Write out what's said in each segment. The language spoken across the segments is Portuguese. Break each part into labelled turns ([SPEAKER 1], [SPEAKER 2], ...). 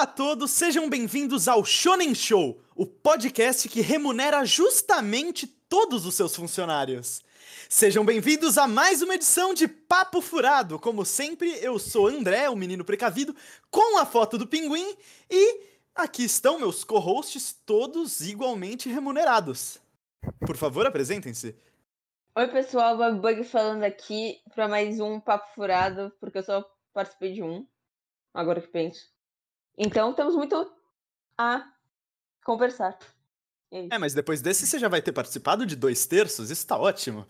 [SPEAKER 1] Olá a todos, sejam bem-vindos ao Shonen Show, o podcast que remunera justamente todos os seus funcionários. Sejam bem-vindos a mais uma edição de Papo Furado. Como sempre, eu sou André, o menino precavido, com a foto do pinguim e aqui estão meus co-hosts todos igualmente remunerados. Por favor, apresentem-se.
[SPEAKER 2] Oi, pessoal, Bug Bug falando aqui para mais um Papo Furado, porque eu só participei de um, agora que penso. Então, temos muito a conversar. É,
[SPEAKER 1] é, mas depois desse você já vai ter participado de dois terços, isso tá ótimo.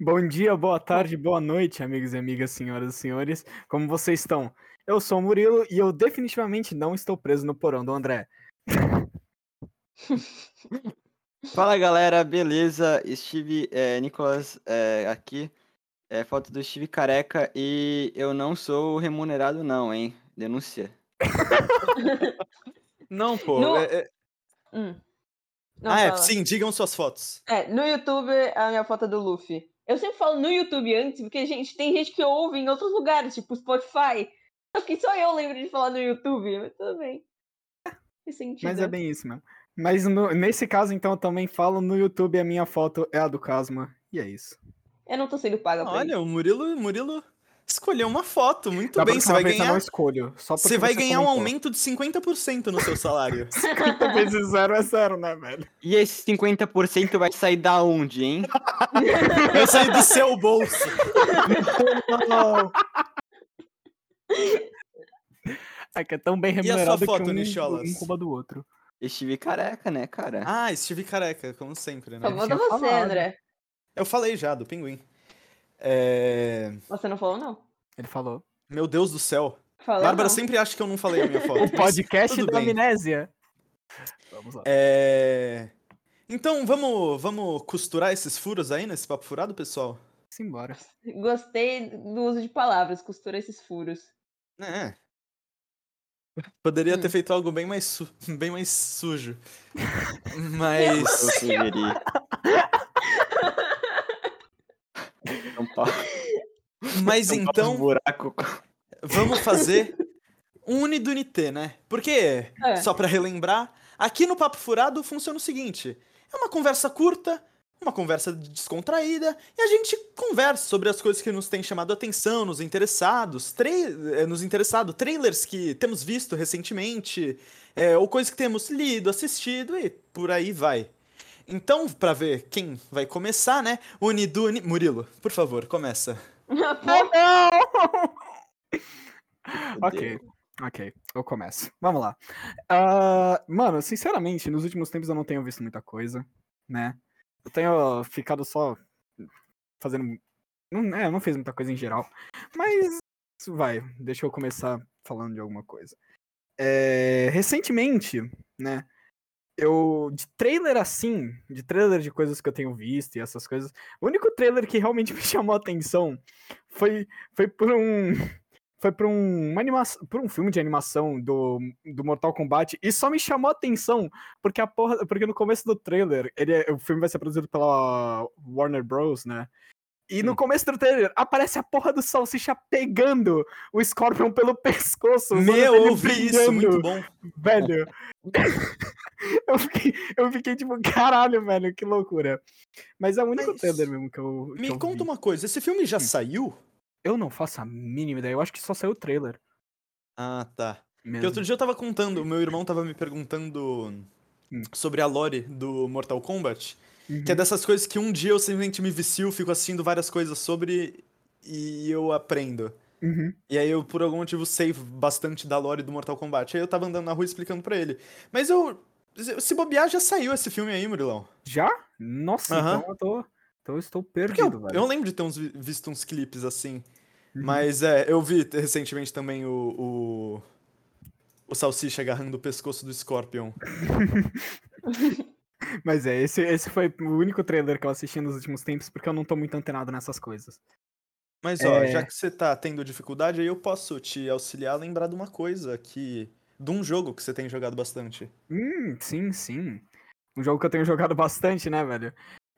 [SPEAKER 3] Bom dia, boa tarde, boa noite, amigos e amigas, senhoras e senhores. Como vocês estão? Eu sou o Murilo e eu definitivamente não estou preso no porão do André.
[SPEAKER 4] Fala galera, beleza? Steve é, Nicolas é, aqui. É foto do Steve careca e eu não sou remunerado, não, hein? Denúncia.
[SPEAKER 1] não, pô.
[SPEAKER 2] No...
[SPEAKER 1] É, é...
[SPEAKER 2] Hum.
[SPEAKER 1] Não, ah, é, sim, digam suas fotos.
[SPEAKER 2] É, no YouTube a minha foto é do Luffy. Eu sempre falo no YouTube antes, porque, gente, tem gente que ouve em outros lugares, tipo Spotify. Acho que só eu lembro de falar no YouTube, mas tudo bem.
[SPEAKER 3] Mas é bem isso mesmo. Mas no, nesse caso, então, eu também falo no YouTube a minha foto é a do Casma. E é isso.
[SPEAKER 2] Eu não tô sendo paga
[SPEAKER 1] Olha, isso. o Murilo, Murilo escolheu uma foto. Muito da bem, você vai ganhar.
[SPEAKER 3] Não escolho, só
[SPEAKER 1] você vai ganhar comentou. um aumento de 50% no seu salário.
[SPEAKER 3] 50 vezes zero é zero, né, velho?
[SPEAKER 4] E esse 50% vai sair da onde, hein?
[SPEAKER 1] vai sair do seu bolso.
[SPEAKER 3] não. É que é tão bem remunerado
[SPEAKER 1] e foto,
[SPEAKER 3] que um,
[SPEAKER 1] Nicholas?
[SPEAKER 3] um rouba do outro.
[SPEAKER 4] Estive careca, né, cara?
[SPEAKER 1] Ah, estive careca, como sempre, né?
[SPEAKER 2] Só você, falado. André.
[SPEAKER 1] Eu falei já, do pinguim. É...
[SPEAKER 2] Você não falou, não?
[SPEAKER 3] Ele falou.
[SPEAKER 1] Meu Deus do céu.
[SPEAKER 2] Falei
[SPEAKER 1] Bárbara
[SPEAKER 2] não.
[SPEAKER 1] sempre acha que eu não falei a minha foto.
[SPEAKER 3] o podcast da amnésia.
[SPEAKER 1] Vamos lá. É... Então, vamos, vamos costurar esses furos aí nesse papo furado, pessoal?
[SPEAKER 3] Simbora.
[SPEAKER 2] Gostei do uso de palavras, costura esses furos.
[SPEAKER 1] É. Poderia hum. ter feito algo bem mais, su bem mais sujo. Mas. Mas então. Vamos fazer um Unidunité, né? Porque, é. só para relembrar, aqui no Papo Furado funciona o seguinte: é uma conversa curta uma conversa descontraída e a gente conversa sobre as coisas que nos têm chamado a atenção, nos interessados, eh, nos interessado, trailers que temos visto recentemente, é, ou coisas que temos lido, assistido e por aí vai. Então, para ver quem vai começar, né? Uniduni. Murilo, por favor, começa.
[SPEAKER 3] não! ok, ok, eu começo. Vamos lá. Uh, mano, sinceramente, nos últimos tempos eu não tenho visto muita coisa, né? Eu tenho ficado só fazendo. Não, é, não fiz muita coisa em geral. Mas vai, deixa eu começar falando de alguma coisa. É, recentemente, né? Eu. De trailer assim, de trailer de coisas que eu tenho visto e essas coisas. O único trailer que realmente me chamou a atenção foi, foi por um foi pra um, uma animação, por um filme de animação do, do Mortal Kombat e só me chamou a atenção porque a porra, porque no começo do trailer, ele, é, o filme vai ser produzido pela Warner Bros, né? E no começo do trailer aparece a porra do Salsicha pegando o Scorpion pelo pescoço.
[SPEAKER 1] Meu, eu vi isso, muito bom.
[SPEAKER 3] Velho. eu, fiquei, eu fiquei tipo, caralho, velho, que loucura. Mas é o único Mas, trailer mesmo que eu.
[SPEAKER 1] Me
[SPEAKER 3] que eu
[SPEAKER 1] conta
[SPEAKER 3] vi.
[SPEAKER 1] uma coisa, esse filme já
[SPEAKER 3] hum.
[SPEAKER 1] saiu?
[SPEAKER 3] Eu não faço a mínima ideia. Eu acho que só saiu o trailer.
[SPEAKER 1] Ah, tá. Porque outro dia eu tava contando, meu irmão tava me perguntando hum. sobre a lore do Mortal Kombat. Uhum. Que é uhum. dessas coisas que um dia eu simplesmente me vicio, fico assistindo várias coisas sobre e eu aprendo.
[SPEAKER 3] Uhum.
[SPEAKER 1] E aí eu, por algum motivo, sei bastante da lore do Mortal Kombat. Aí eu tava andando na rua explicando pra ele. Mas eu. Se bobear, já saiu esse filme aí, Murilão.
[SPEAKER 3] Já? Nossa, uhum. então eu tô. Então eu estou perdido,
[SPEAKER 1] eu, eu, lembro de ter uns, visto uns clipes assim. Uhum. Mas é, eu vi recentemente também o, o, o Salsicha agarrando o pescoço do Scorpion.
[SPEAKER 3] Mas é, esse, esse foi o único trailer que eu assisti nos últimos tempos, porque eu não tô muito antenado nessas coisas.
[SPEAKER 1] Mas ó, é... já que você tá tendo dificuldade, aí eu posso te auxiliar a lembrar de uma coisa que. De um jogo que você tem jogado bastante.
[SPEAKER 3] Hum, sim, sim. Um jogo que eu tenho jogado bastante, né, velho?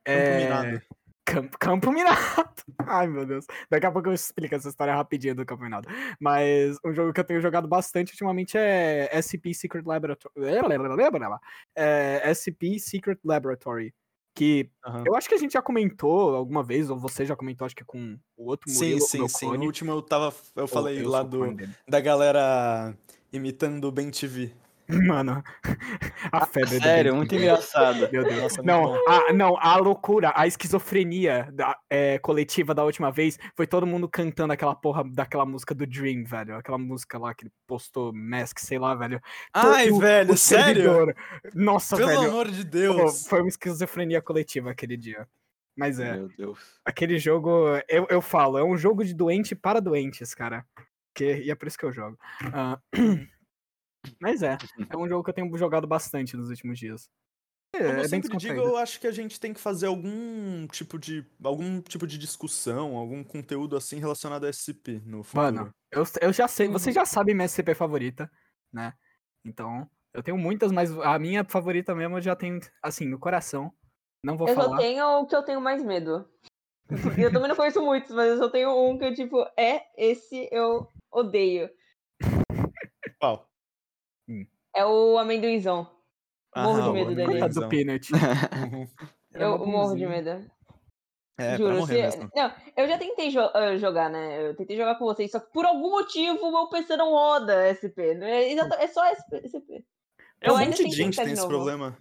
[SPEAKER 1] É... Combinado.
[SPEAKER 3] Campo, campo Minado. Ai, meu Deus. Daqui a pouco eu explico essa história rapidinho do Campo Minado. Mas um jogo que eu tenho jogado bastante ultimamente é SCP Secret Laboratory. É, SCP Secret Laboratory. Que uhum. eu acho que a gente já comentou alguma vez, ou você já comentou, acho que com o outro
[SPEAKER 1] Murilo, Sim, sim, sim. No último eu tava. Eu falei eu lá do, da galera imitando o Ben TV.
[SPEAKER 3] Mano,
[SPEAKER 4] a febre Sério, muito engraçado.
[SPEAKER 3] Meu Deus. Nossa, não, a, não, a loucura, a esquizofrenia da, é, coletiva da última vez foi todo mundo cantando aquela porra daquela música do Dream, velho. Aquela música lá que ele postou, Mask, sei lá, velho.
[SPEAKER 1] Ai, todo, velho, sério?
[SPEAKER 3] Nossa,
[SPEAKER 1] Pelo
[SPEAKER 3] velho.
[SPEAKER 1] Pelo amor de Deus.
[SPEAKER 3] foi uma esquizofrenia coletiva aquele dia. Mas é.
[SPEAKER 4] Meu Deus.
[SPEAKER 3] Aquele jogo, eu, eu falo, é um jogo de doente para doentes, cara. Que, e é por isso que eu jogo. Uh, Mas é, é um jogo que eu tenho jogado bastante nos últimos dias.
[SPEAKER 1] É, Como eu é sempre digo, eu acho que a gente tem que fazer algum tipo de algum tipo de discussão, algum conteúdo assim relacionado a SCP no futuro. Mano,
[SPEAKER 3] eu, eu já sei, você uhum. já sabe minha SCP favorita, né? Então, eu tenho muitas, mas a minha favorita mesmo eu já tenho, assim, no coração. Não vou
[SPEAKER 2] eu
[SPEAKER 3] falar.
[SPEAKER 2] Eu só tenho o que eu tenho mais medo. eu também não conheço muitos, mas eu só tenho um que eu, tipo, é esse eu odeio.
[SPEAKER 1] Qual?
[SPEAKER 2] Hum. É o amendoinzão. Morro de medo dele.
[SPEAKER 3] do Peanut.
[SPEAKER 2] eu morro de medo. É, Juro, se... Não, eu já tentei jo uh, jogar, né? Eu tentei jogar com vocês, só que por algum motivo o meu PC não roda SP. É, é só SP. SP.
[SPEAKER 1] É um monte de gente tem esse problema.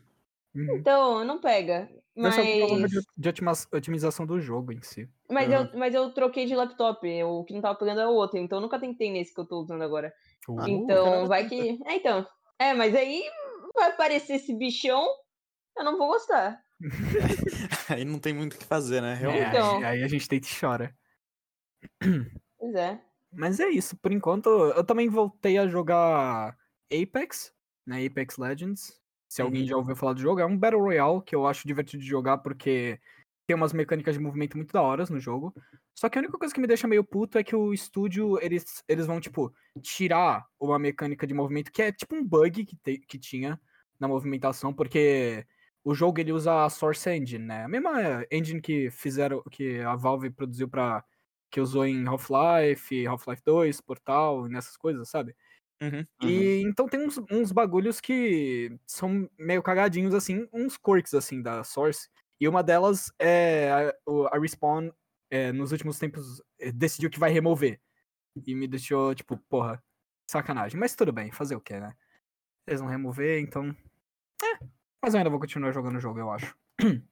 [SPEAKER 2] Uhum. Então, não pega. Mas...
[SPEAKER 3] É o problema de otimização do jogo em si.
[SPEAKER 2] Mas, uhum. eu, mas eu troquei de laptop. O que não tava pegando é o outro. Então eu nunca tentei nesse que eu tô usando agora. Uh, então, vai que. É, então. É, mas aí vai aparecer esse bichão, eu não vou gostar.
[SPEAKER 1] aí não tem muito o que fazer, né?
[SPEAKER 3] Realmente. Então... Aí a gente deita e chora.
[SPEAKER 2] Pois é.
[SPEAKER 3] Mas é isso, por enquanto. Eu também voltei a jogar Apex, né? Apex Legends. Se alguém uhum. já ouviu falar do jogo, é um Battle Royale que eu acho divertido de jogar porque tem umas mecânicas de movimento muito da hora no jogo. Só que a única coisa que me deixa meio puto é que o estúdio, eles, eles vão, tipo, tirar uma mecânica de movimento que é tipo um bug que, te, que tinha na movimentação, porque o jogo ele usa a Source Engine, né? A mesma engine que fizeram, que a Valve produziu para que usou em Half-Life, Half-Life 2, Portal, nessas coisas, sabe? Uhum, e uhum. então tem uns, uns bagulhos que são meio cagadinhos, assim, uns quirks, assim, da Source. E uma delas é a, a Respawn, é, nos últimos tempos, é, decidiu que vai remover. E me deixou, tipo, porra, sacanagem. Mas tudo bem, fazer o quê, né? Eles vão remover, então. É. Mas eu ainda vou continuar jogando o jogo, eu acho.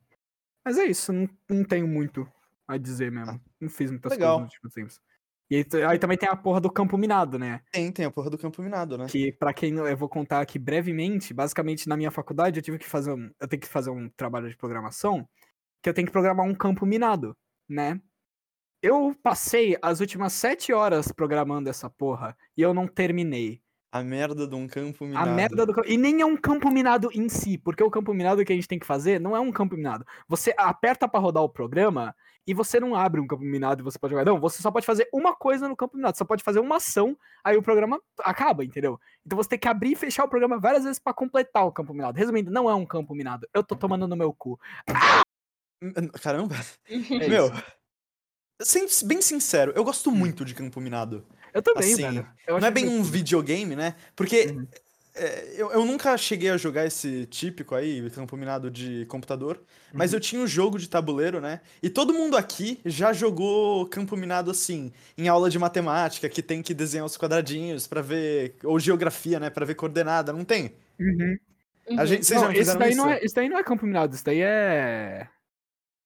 [SPEAKER 3] Mas é isso, não, não tenho muito a dizer mesmo. Não fiz muitas Legal. coisas nos últimos tempos. E aí também tem a porra do campo minado, né?
[SPEAKER 1] Tem, tem a porra do campo minado, né?
[SPEAKER 3] Que para quem eu vou contar aqui brevemente, basicamente na minha faculdade eu tive que fazer um, eu tenho que fazer um trabalho de programação que eu tenho que programar um campo minado, né? Eu passei as últimas sete horas programando essa porra e eu não terminei.
[SPEAKER 1] A merda de um campo minado.
[SPEAKER 3] A merda do E nem é um campo minado em si, porque o campo minado que a gente tem que fazer não é um campo minado. Você aperta para rodar o programa e você não abre um campo minado e você pode jogar. Não, você só pode fazer uma coisa no campo minado. Você só pode fazer uma ação, aí o programa acaba, entendeu? Então você tem que abrir e fechar o programa várias vezes para completar o campo minado. Resumindo, não é um campo minado. Eu tô tomando no meu cu. Ah!
[SPEAKER 1] Caramba! É Meu, bem sincero, eu gosto hum. muito de campo minado.
[SPEAKER 3] Eu também, assim, velho.
[SPEAKER 1] Eu não é bem um videogame, né? Porque uhum. é, eu, eu nunca cheguei a jogar esse típico aí, campo minado de computador, uhum. mas eu tinha um jogo de tabuleiro, né? E todo mundo aqui já jogou campo minado assim, em aula de matemática, que tem que desenhar os quadradinhos para ver, ou geografia, né? Pra ver coordenada, não tem?
[SPEAKER 3] Uhum.
[SPEAKER 1] A gente, vocês
[SPEAKER 3] não, daí
[SPEAKER 1] isso?
[SPEAKER 3] Não é, isso daí não é campo minado, isso daí é.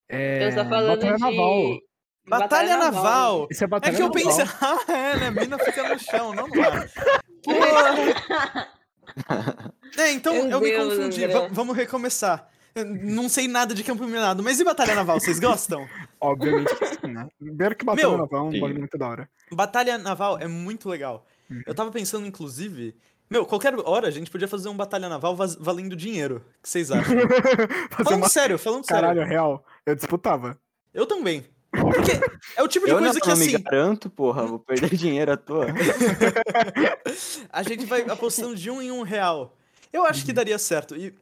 [SPEAKER 2] É. Você tá falando de...
[SPEAKER 1] Batalha, batalha naval. naval.
[SPEAKER 3] Isso é batalha
[SPEAKER 1] É que eu pensei, ah, é, né? A mina fica no chão, não lá. Porra. é, então Meu eu Deus, me confundi. vamos recomeçar. Eu não sei nada de campo minado, mas e Batalha Naval, vocês gostam?
[SPEAKER 3] Obviamente que sim, né? Primeiro que Batalha Meu, Naval é um bagulho muito da hora.
[SPEAKER 1] Batalha Naval é muito legal. Uhum. Eu tava pensando, inclusive, meu, qualquer hora a gente podia fazer um batalha naval valendo dinheiro. O que vocês acham? falando uma... sério, falando
[SPEAKER 3] Caralho,
[SPEAKER 1] sério.
[SPEAKER 3] real. Eu disputava.
[SPEAKER 1] Eu também. Porque é o tipo de
[SPEAKER 4] eu
[SPEAKER 1] coisa que assim.
[SPEAKER 4] Eu me garanto, porra, vou perder dinheiro à toa.
[SPEAKER 1] a gente vai apostando de um em um real. Eu acho que uhum. daria certo. E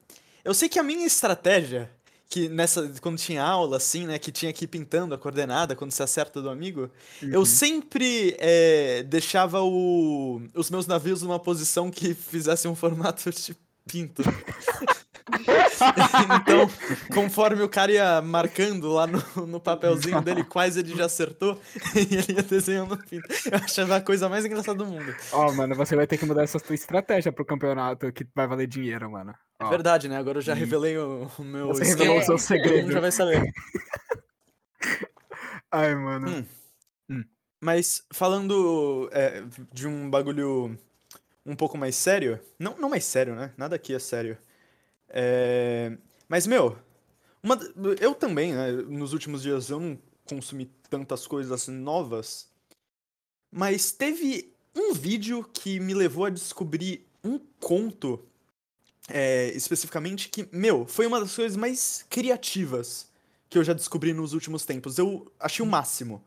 [SPEAKER 1] eu sei que a minha estratégia, que nessa quando tinha aula assim, né, que tinha que ir pintando a coordenada quando se acerta do amigo, uhum. eu sempre é, deixava o, os meus navios numa posição que fizesse um formato de pinto. então, conforme o cara ia marcando lá no, no papelzinho dele quais ele já acertou, ele ia desenhando no fim. Eu achava a coisa mais engraçada do mundo.
[SPEAKER 3] Ó, oh, mano, você vai ter que mudar essa tua estratégia pro campeonato que vai valer dinheiro, mano.
[SPEAKER 1] Oh. É verdade, né? Agora eu já revelei o, o meu
[SPEAKER 3] Você revelou o seu segredo.
[SPEAKER 1] já vai saber.
[SPEAKER 3] Ai, mano.
[SPEAKER 1] Hum. Hum. Mas falando é, de um bagulho um pouco mais sério. Não, não mais sério, né? Nada aqui é sério. É... Mas, meu, uma... eu também, né? Nos últimos dias eu não consumi tantas coisas novas. Mas teve um vídeo que me levou a descobrir um conto, é, especificamente, que, meu, foi uma das coisas mais criativas que eu já descobri nos últimos tempos. Eu achei o máximo.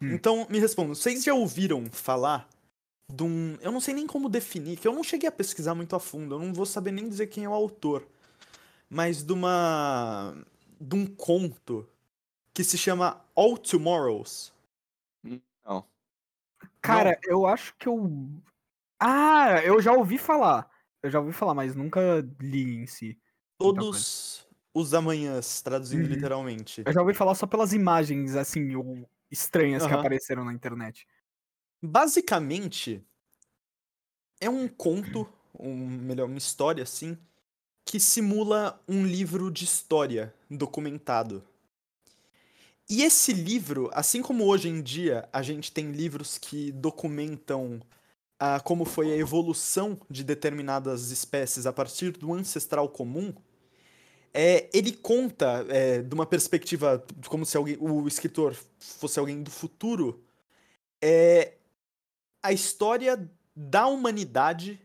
[SPEAKER 1] Hum. Então, me respondam, vocês já ouviram falar de um. Eu não sei nem como definir, que eu não cheguei a pesquisar muito a fundo, eu não vou saber nem dizer quem é o autor. Mas de uma. de um conto que se chama All Tomorrows.
[SPEAKER 4] Não.
[SPEAKER 3] Cara, não. eu acho que eu. Ah, eu já ouvi falar. Eu já ouvi falar, mas nunca li em si.
[SPEAKER 1] Todos os amanhãs, traduzindo uhum. literalmente.
[SPEAKER 3] Eu já ouvi falar só pelas imagens, assim, estranhas uhum. que apareceram na internet.
[SPEAKER 1] Basicamente, é um conto, um, melhor, uma história assim, que simula um livro de história documentado. E esse livro, assim como hoje em dia a gente tem livros que documentam ah, como foi a evolução de determinadas espécies a partir do ancestral comum, é, ele conta é, de uma perspectiva como se alguém, o escritor fosse alguém do futuro, é, a história da humanidade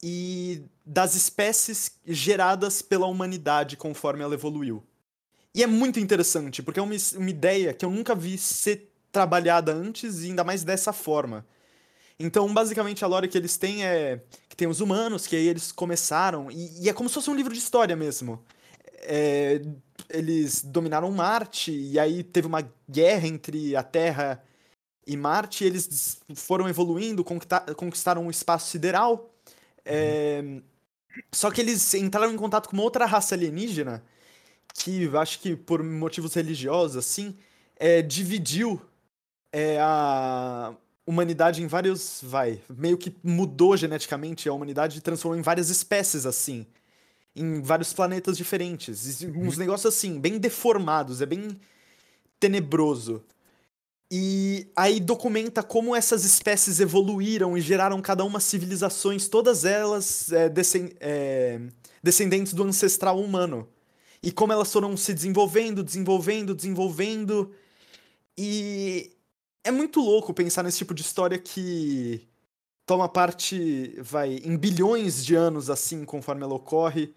[SPEAKER 1] e das espécies geradas pela humanidade conforme ela evoluiu. E é muito interessante, porque é uma, uma ideia que eu nunca vi ser trabalhada antes e ainda mais dessa forma. Então, basicamente, a lore que eles têm é que tem os humanos, que aí eles começaram, e, e é como se fosse um livro de história mesmo. É, eles dominaram Marte, e aí teve uma guerra entre a Terra e Marte, eles foram evoluindo, conquistaram o espaço sideral. É... Só que eles entraram em contato com uma outra raça alienígena, que acho que por motivos religiosos, assim, é, dividiu é, a humanidade em vários. Vai. Meio que mudou geneticamente a humanidade e transformou em várias espécies, assim. Em vários planetas diferentes. Uns uhum. negócios assim, bem deformados, é bem tenebroso. E aí documenta como essas espécies evoluíram e geraram cada uma civilizações, todas elas é, é, descendentes do ancestral humano. E como elas foram se desenvolvendo, desenvolvendo, desenvolvendo. E é muito louco pensar nesse tipo de história que toma parte, vai, em bilhões de anos assim, conforme ela ocorre,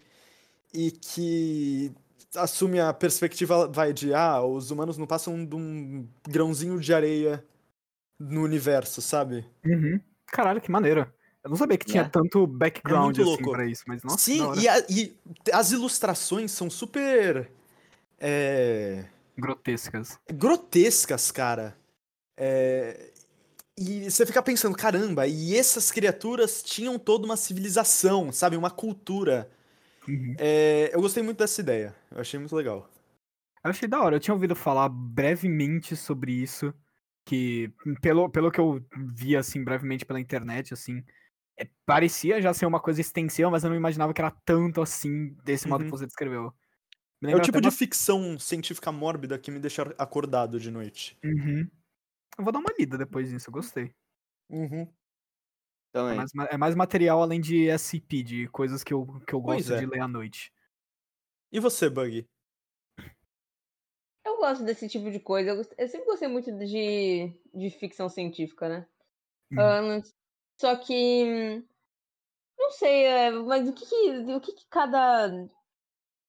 [SPEAKER 1] e que assume a perspectiva, vai, de ah, os humanos não passam de um grãozinho de areia no universo, sabe?
[SPEAKER 3] Uhum. Caralho, que maneiro. Eu não sabia que tinha é. tanto background é assim pra isso, mas nossa.
[SPEAKER 1] Sim, e, a, e, as ilustrações são super. É...
[SPEAKER 3] Grotescas.
[SPEAKER 1] Grotescas, cara. É... E você fica pensando, caramba, e essas criaturas tinham toda uma civilização, sabe? Uma cultura. Uhum. É, eu gostei muito dessa ideia. Eu achei muito legal.
[SPEAKER 3] Eu achei da hora. Eu tinha ouvido falar brevemente sobre isso. Que, pelo, pelo que eu vi, assim, brevemente pela internet, assim, é, parecia já ser uma coisa extensiva, mas eu não imaginava que era tanto assim, desse uhum. modo que uhum. você descreveu.
[SPEAKER 1] É o tipo de uma... ficção científica mórbida que me deixa acordado de noite.
[SPEAKER 3] Uhum. Eu vou dar uma lida depois disso, eu gostei.
[SPEAKER 1] Uhum.
[SPEAKER 3] Também. É mais, é mais material além de SCP, de coisas que eu, que eu gosto é. de ler à noite.
[SPEAKER 1] E você, Bug?
[SPEAKER 2] Eu gosto desse tipo de coisa. Eu, eu sempre gostei muito de, de ficção científica, né? Hum. só que. Não sei, é, mas o que, que o que, que, cada.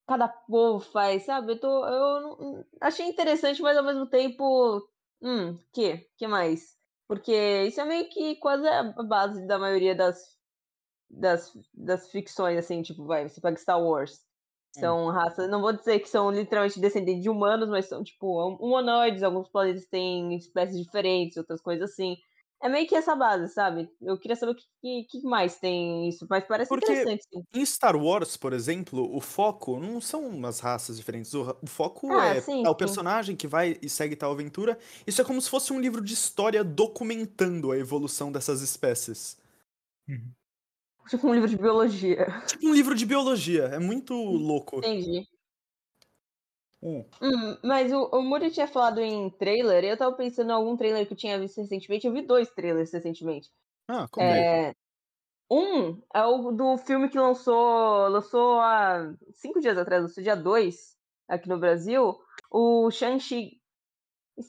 [SPEAKER 2] Cada povo faz, sabe? Eu, tô, eu não, achei interessante, mas ao mesmo tempo. Hum, que? que mais? Porque isso é meio que quase a base da maioria das, das, das ficções, assim, tipo, vai, você pega Star Wars. São raças, não vou dizer que são literalmente descendentes de humanos, mas são tipo humanoides, alguns planetas têm espécies diferentes, outras coisas assim. É meio que essa base, sabe? Eu queria saber o que, que mais tem isso, mas parece
[SPEAKER 1] Porque
[SPEAKER 2] interessante. Sim.
[SPEAKER 1] Em Star Wars, por exemplo, o foco não são umas raças diferentes. O, o foco ah, é sim, o personagem que vai e segue tal aventura. Isso é como se fosse um livro de história documentando a evolução dessas espécies.
[SPEAKER 2] Uhum. Tipo um livro de biologia.
[SPEAKER 1] Tipo um livro de biologia. É muito louco.
[SPEAKER 2] Entendi. Hum. Hum, mas o, o Muri tinha falado em trailer, eu tava pensando em algum trailer que eu tinha visto recentemente. Eu vi dois trailers recentemente.
[SPEAKER 1] Ah, como é?
[SPEAKER 2] é? Um é o do filme que lançou, lançou há cinco dias atrás, lançou dia 2 aqui no Brasil. O Shang-Chi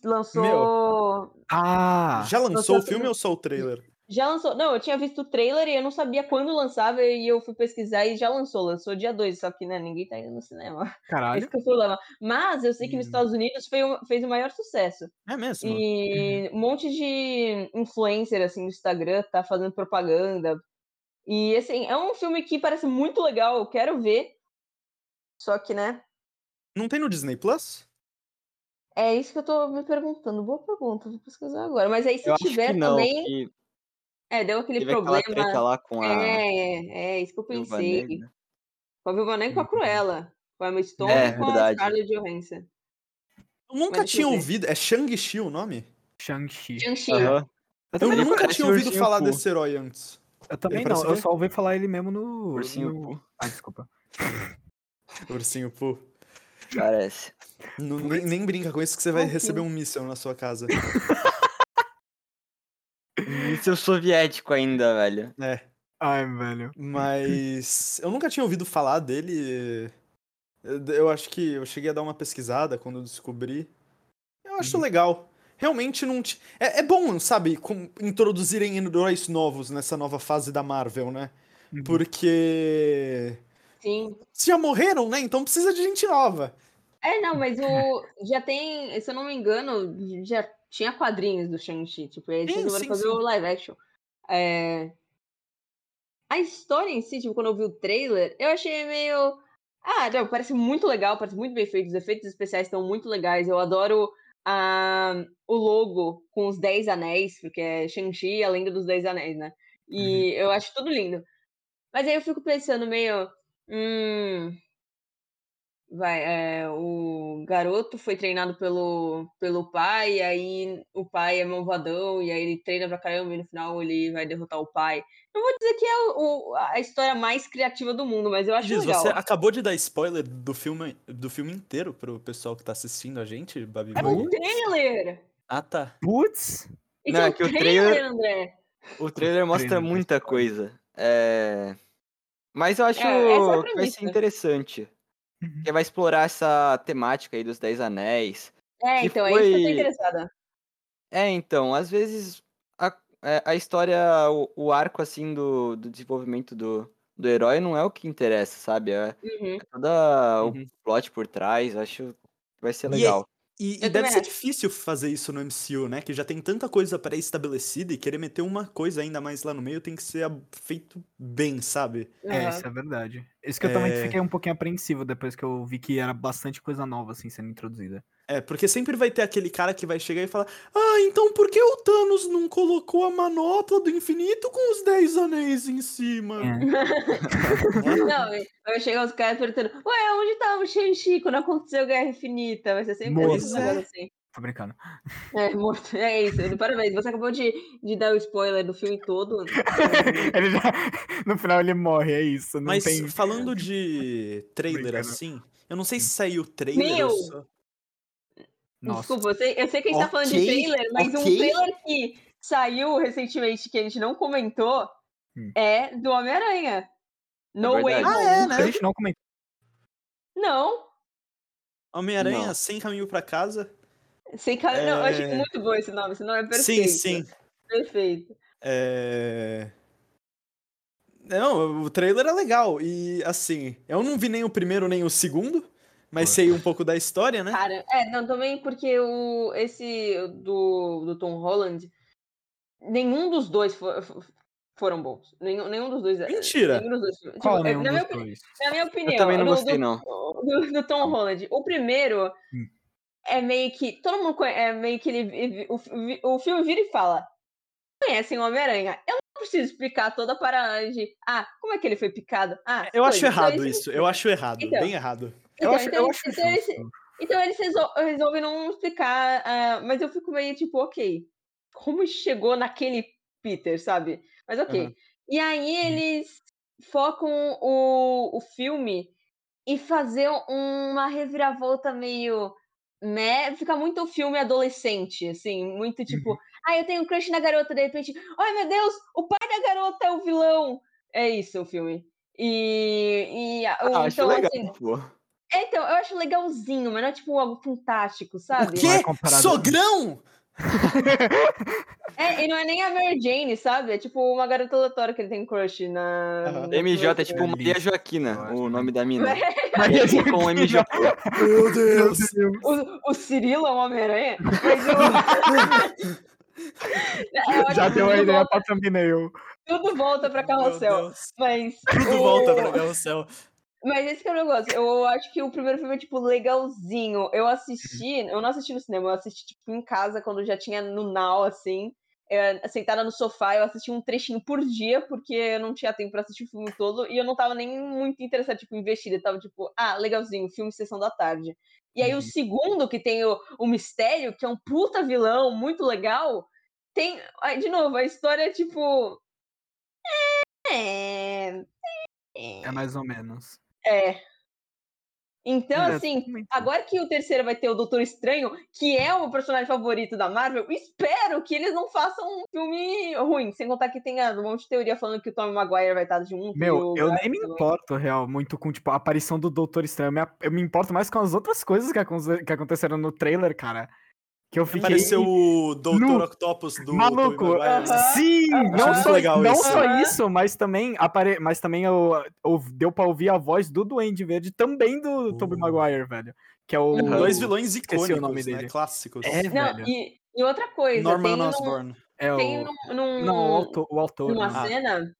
[SPEAKER 2] lançou. Meu.
[SPEAKER 1] Ah! Já lançou, lançou o filme ou só o trailer?
[SPEAKER 2] Já lançou. Não, eu tinha visto o trailer e eu não sabia quando lançava e eu fui pesquisar e já lançou. Lançou dia 2, só que né, ninguém tá indo no cinema.
[SPEAKER 3] Caralho.
[SPEAKER 2] Esse é o problema. Mas eu sei que nos hum. Estados Unidos fez, fez o maior sucesso.
[SPEAKER 1] É mesmo?
[SPEAKER 2] E uhum. um monte de influencer, assim, no Instagram tá fazendo propaganda. E, assim, é um filme que parece muito legal, eu quero ver. Só que, né?
[SPEAKER 1] Não tem no Disney Plus?
[SPEAKER 2] É isso que eu tô me perguntando. Boa pergunta, vou pesquisar agora. Mas aí, se eu tiver também. Que é, deu aquele Teve problema.
[SPEAKER 4] lá com a.
[SPEAKER 2] É, é, isso que eu pensei. Com a Viúva Negra e com a uhum. Cruella. Com a Emma Stone
[SPEAKER 4] é,
[SPEAKER 2] e com
[SPEAKER 4] verdade.
[SPEAKER 2] a Scarlett Johansson.
[SPEAKER 1] Eu nunca tinha ouvido. É Shang-Chi o nome?
[SPEAKER 3] Shang-Chi.
[SPEAKER 2] Shang-Chi. Uhum.
[SPEAKER 1] Eu, eu nunca tinha ouvido falar Poo. desse herói antes.
[SPEAKER 3] Eu também não, eu só ouvi falar ele mesmo no.
[SPEAKER 4] Ursinho
[SPEAKER 3] no...
[SPEAKER 4] Poo.
[SPEAKER 3] Ah, desculpa.
[SPEAKER 1] Ursinho Poo.
[SPEAKER 4] Parece.
[SPEAKER 1] Não, nem, nem, brinca com isso que você vai receber um míssil na sua casa.
[SPEAKER 4] Míssil soviético ainda, velho.
[SPEAKER 1] É.
[SPEAKER 3] Ai, velho.
[SPEAKER 1] Mas eu nunca tinha ouvido falar dele. Eu acho que eu cheguei a dar uma pesquisada quando eu descobri. Eu acho uhum. legal. Realmente não. T... É, é, bom, sabe, com, introduzirem heróis novos nessa nova fase da Marvel, né? Uhum. Porque.
[SPEAKER 2] Sim.
[SPEAKER 1] Já morreram, né? Então precisa de gente nova.
[SPEAKER 2] É, não, mas o. Já tem, se eu não me engano, já tinha quadrinhos do Shang-Chi, tipo, eles resolveram fazer sim. o live action. É... A história em si, tipo, quando eu vi o trailer, eu achei meio. Ah, não, parece muito legal, parece muito bem feito, os efeitos especiais estão muito legais. Eu adoro a, o logo com os Dez Anéis, porque é Shang-Chi a lenda dos Dez Anéis, né? E uhum. eu acho tudo lindo. Mas aí eu fico pensando meio. Hum, vai, é, o garoto foi treinado pelo, pelo pai, e aí o pai é malvadão, e aí ele treina pra caramba, e no final ele vai derrotar o pai. Não vou dizer que é o, a história mais criativa do mundo, mas eu acho Diz, legal.
[SPEAKER 1] Você acabou de dar spoiler do filme, do filme inteiro pro pessoal que tá assistindo a gente, Babi?
[SPEAKER 2] É um trailer!
[SPEAKER 1] Ah, tá.
[SPEAKER 3] Putz!
[SPEAKER 2] Não, é que o trailer, André.
[SPEAKER 4] O trailer mostra muita coisa. É... Mas eu acho é, é que vai ser interessante. Uhum. Que vai explorar essa temática aí dos Dez Anéis.
[SPEAKER 2] É, então, foi... é isso que eu tô interessada.
[SPEAKER 4] É, então, às vezes a, é, a história, o, o, arco, assim, do, do desenvolvimento do, do herói não é o que interessa, sabe? É,
[SPEAKER 2] uhum.
[SPEAKER 4] é toda uhum. o plot por trás, acho que vai ser legal.
[SPEAKER 1] E, e deve ser acho. difícil fazer isso no MCU, né? Que já tem tanta coisa pré-estabelecida e querer meter uma coisa ainda mais lá no meio tem que ser feito bem, sabe?
[SPEAKER 3] É, isso é verdade. Isso que eu é... também fiquei um pouquinho apreensivo depois que eu vi que era bastante coisa nova, assim, sendo introduzida.
[SPEAKER 1] É, porque sempre vai ter aquele cara que vai chegar e falar: Ah, então por que o Thanos não colocou a manopla do infinito com os Dez Anéis em cima? É.
[SPEAKER 2] não, vai chegar os caras perguntando: Ué, onde tava tá o Shang-Chi quando aconteceu a Guerra Infinita? Vai ser sempre
[SPEAKER 3] é. assim. Tô brincando.
[SPEAKER 2] É, morto. É isso. Parabéns. Você acabou de, de dar o spoiler do filme todo.
[SPEAKER 3] ele já, no final ele morre, é isso.
[SPEAKER 1] Mas
[SPEAKER 3] tem...
[SPEAKER 1] falando de trailer assim, eu não sei se saiu trailer.
[SPEAKER 2] Meu! Nossa. Desculpa, eu sei, eu sei que a gente okay, tá falando de trailer, mas okay. um trailer que saiu recentemente que a gente não comentou hum. é do Homem-Aranha. No é Way
[SPEAKER 3] Home. Ah, é, né? A gente não comentou.
[SPEAKER 2] Não.
[SPEAKER 1] Homem-Aranha sem caminho para casa.
[SPEAKER 2] Sem caminho. É... Não, eu achei é. muito bom esse nome. Esse nome é perfeito.
[SPEAKER 1] Sim, sim.
[SPEAKER 2] Perfeito.
[SPEAKER 1] É. Não, o trailer é legal. E assim, eu não vi nem o primeiro nem o segundo. Mas sei um pouco da história, né?
[SPEAKER 2] Cara, é, não, também porque o, esse do, do Tom Holland, nenhum dos dois foi, foram bons. Nenhum, nenhum dos dois.
[SPEAKER 1] Mentira!
[SPEAKER 2] Nenhum dos dois.
[SPEAKER 3] Tipo, Qual é
[SPEAKER 2] na, minha,
[SPEAKER 3] dois?
[SPEAKER 2] na minha opinião.
[SPEAKER 4] Eu também não
[SPEAKER 2] do,
[SPEAKER 4] gostei,
[SPEAKER 2] do,
[SPEAKER 4] não.
[SPEAKER 2] Do, do, Tom Holland. O primeiro hum. é meio que. Todo mundo conhece, é meio que ele. O, o filme vira e fala. Conhecem o Homem-Aranha. Eu não preciso explicar toda a parada Ah, como é que ele foi picado? Ah,
[SPEAKER 1] eu acho errado isso. Eu acho errado. Então, bem errado.
[SPEAKER 2] Então,
[SPEAKER 3] acho,
[SPEAKER 2] então, então, eles, então eles resolvem não explicar. Uh, mas eu fico meio tipo, ok. Como chegou naquele Peter, sabe? Mas ok. Uhum. E aí eles focam o, o filme e fazer uma reviravolta meio. Né? Fica muito filme adolescente, assim, muito tipo, uhum. ah, eu tenho um crush na garota, de repente, ai meu Deus, o pai da garota é o vilão. É isso o filme. E. e
[SPEAKER 4] ah, então, acho legal, assim, pô.
[SPEAKER 2] É, então, eu acho legalzinho, mas não é tipo algo fantástico, sabe?
[SPEAKER 1] O quê? É Sogrão?
[SPEAKER 2] É, e não é nem a Mary Jane, sabe? É tipo uma garota aleatória que ele tem crush na.
[SPEAKER 4] Uhum. MJ é tipo Maria Joaquina, o nome da mina. Maria é com MJ.
[SPEAKER 1] Meu Deus!
[SPEAKER 2] O, o Cirilo é um Homem-Aranha?
[SPEAKER 3] é, Já deu a ideia volta... pra thumbnail.
[SPEAKER 2] Tudo volta pra carrossel. Mas.
[SPEAKER 1] Tudo o... volta pra carrossel.
[SPEAKER 2] Mas esse que é o negócio. Eu acho que o primeiro filme é, tipo, legalzinho. Eu assisti, eu não assisti no cinema, eu assisti, tipo, em casa, quando já tinha no Now, assim. Eu, sentada no sofá, eu assisti um trechinho por dia, porque eu não tinha tempo pra assistir o filme todo, e eu não tava nem muito interessada, tipo, investida. Eu tava, tipo, ah, legalzinho, filme Sessão da Tarde. E aí uhum. o segundo, que tem o, o Mistério, que é um puta vilão, muito legal, tem, de novo, a história é, tipo... É...
[SPEAKER 3] É mais ou menos.
[SPEAKER 2] É. Então, é, assim, agora que o terceiro vai ter o Doutor Estranho, que é o personagem favorito da Marvel, espero que eles não façam um filme ruim. Sem contar que tem um monte de teoria falando que o Tom Maguire vai estar junto.
[SPEAKER 3] Meu, eu nem me importo, real, muito com tipo, a aparição do Doutor Estranho. Eu me, eu me importo mais com as outras coisas que, que aconteceram no trailer, cara. Que eu fiquei.
[SPEAKER 1] Apareceu o Doutor no... Octopus do.
[SPEAKER 3] Maluco! Uh -huh. Sim! Uh -huh. Não, só, legal não isso. só isso, mas também, apare... mas também eu, eu, deu pra ouvir a voz do Duende Verde também do uh. Tobey Maguire, velho. Que é o.
[SPEAKER 1] -huh. Dois vilões icônicos, o nome dele. Né? Clássicos.
[SPEAKER 3] É,
[SPEAKER 2] não,
[SPEAKER 3] velho.
[SPEAKER 2] E, e outra coisa.
[SPEAKER 1] Norman tem Osborn.
[SPEAKER 3] É o...
[SPEAKER 2] Tem num,
[SPEAKER 3] Não, o autor. O autor
[SPEAKER 2] numa né? cena.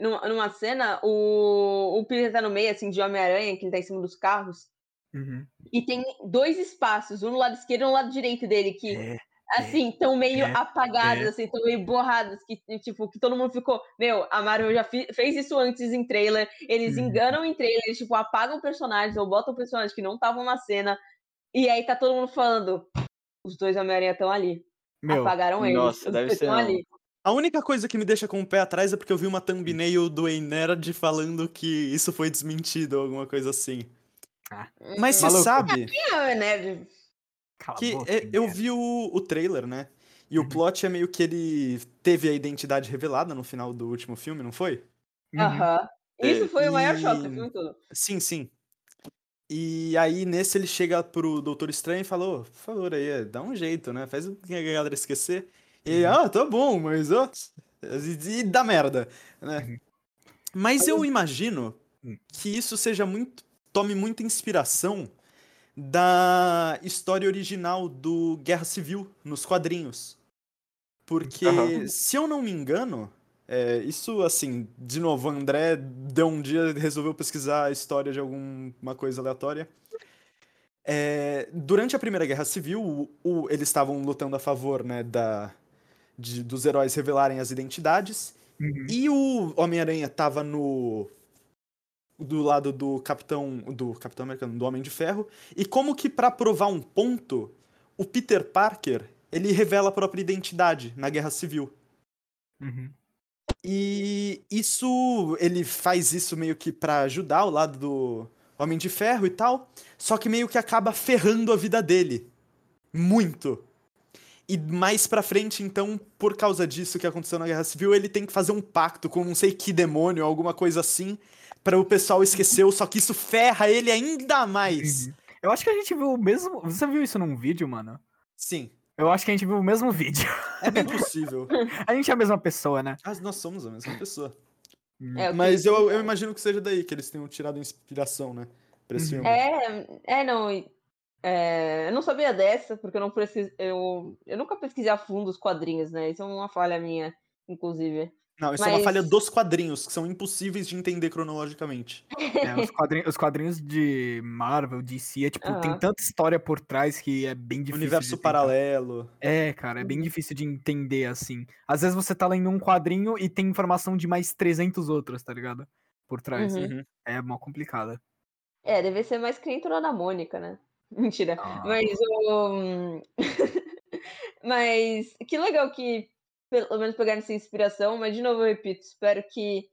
[SPEAKER 2] Numa, numa cena, o, o Peter tá no meio, assim, de Homem-Aranha, que ele tá em cima dos carros.
[SPEAKER 3] Uhum.
[SPEAKER 2] E tem dois espaços, um no lado esquerdo e um no lado direito dele, que é, assim, estão meio é, apagados, é. assim, estão meio borrados, que tipo, que todo mundo ficou, meu, a Marvel já fez isso antes em trailer, eles uhum. enganam em trailer, eles, tipo, apagam personagens ou botam personagens que não estavam na cena, e aí tá todo mundo falando, os dois Homem-Aranha estão ali. Meu, Apagaram eles.
[SPEAKER 4] Nossa, deve ser. Ali.
[SPEAKER 1] A única coisa que me deixa com o pé atrás é porque eu vi uma thumbnail do Enerd falando que isso foi desmentido ou alguma coisa assim. Ah. Mas você sabe.
[SPEAKER 2] É, né?
[SPEAKER 1] Que é, eu vi o, o trailer, né? E uhum. o plot é meio que ele teve a identidade revelada no final do último filme, não foi?
[SPEAKER 2] Uhum. Aham. Uhum. Isso foi o maior choque do filme todo.
[SPEAKER 1] Sim, sim. E aí, nesse, ele chega pro Doutor Estranho e falou: por favor, aí, dá um jeito, né? Faz o que a galera esquecer. E uhum. ah, tá bom, mas ó. E, e dá merda, né? Uhum. Mas eu imagino hum. que isso seja muito tome muita inspiração da história original do Guerra Civil nos quadrinhos. Porque, uhum. se eu não me engano, é, isso, assim, de novo, o André deu um dia, resolveu pesquisar a história de alguma coisa aleatória. É, durante a Primeira Guerra Civil, o, o, eles estavam lutando a favor né, da, de, dos heróis revelarem as identidades. Uhum. E o Homem-Aranha estava no do lado do Capitão do Capitão Americano, do Homem de Ferro, e como que para provar um ponto, o Peter Parker, ele revela a própria identidade na Guerra Civil.
[SPEAKER 3] Uhum.
[SPEAKER 1] E isso, ele faz isso meio que para ajudar o lado do Homem de Ferro e tal, só que meio que acaba ferrando a vida dele. Muito. E mais pra frente, então, por causa disso que aconteceu na Guerra Civil, ele tem que fazer um pacto com não sei que demônio, alguma coisa assim, para o pessoal esquecer, só que isso ferra ele ainda mais.
[SPEAKER 3] Eu acho que a gente viu o mesmo. Você viu isso num vídeo, mano?
[SPEAKER 1] Sim.
[SPEAKER 3] Eu acho que a gente viu o mesmo vídeo.
[SPEAKER 1] É bem possível.
[SPEAKER 3] a gente é a mesma pessoa, né?
[SPEAKER 1] Ah, nós somos a mesma pessoa. Hum. É, Mas eu, eu imagino que seja daí que eles tenham tirado inspiração, né? Pra esse
[SPEAKER 2] uhum. filme. É, é, não. É, eu não sabia dessa, porque eu não preciso. Eu, eu nunca pesquisei a fundo os quadrinhos, né? Isso é uma falha minha, inclusive.
[SPEAKER 1] Não, isso Mas... é uma falha dos quadrinhos, que são impossíveis de entender cronologicamente.
[SPEAKER 3] É, os, quadrinhos, os quadrinhos de Marvel, DC, é tipo, uhum. tem tanta história por trás que é bem difícil.
[SPEAKER 1] Universo paralelo.
[SPEAKER 3] É, cara, é bem uhum. difícil de entender, assim. Às vezes você tá lendo um quadrinho e tem informação de mais 300 outros, tá ligado? Por trás. Uhum. É mó complicada.
[SPEAKER 2] É, deve ser mais que nem da Mônica, né? Mentira. Ah. Mas o. Mas que legal que pelo menos pegar essa inspiração, mas de novo eu repito, espero que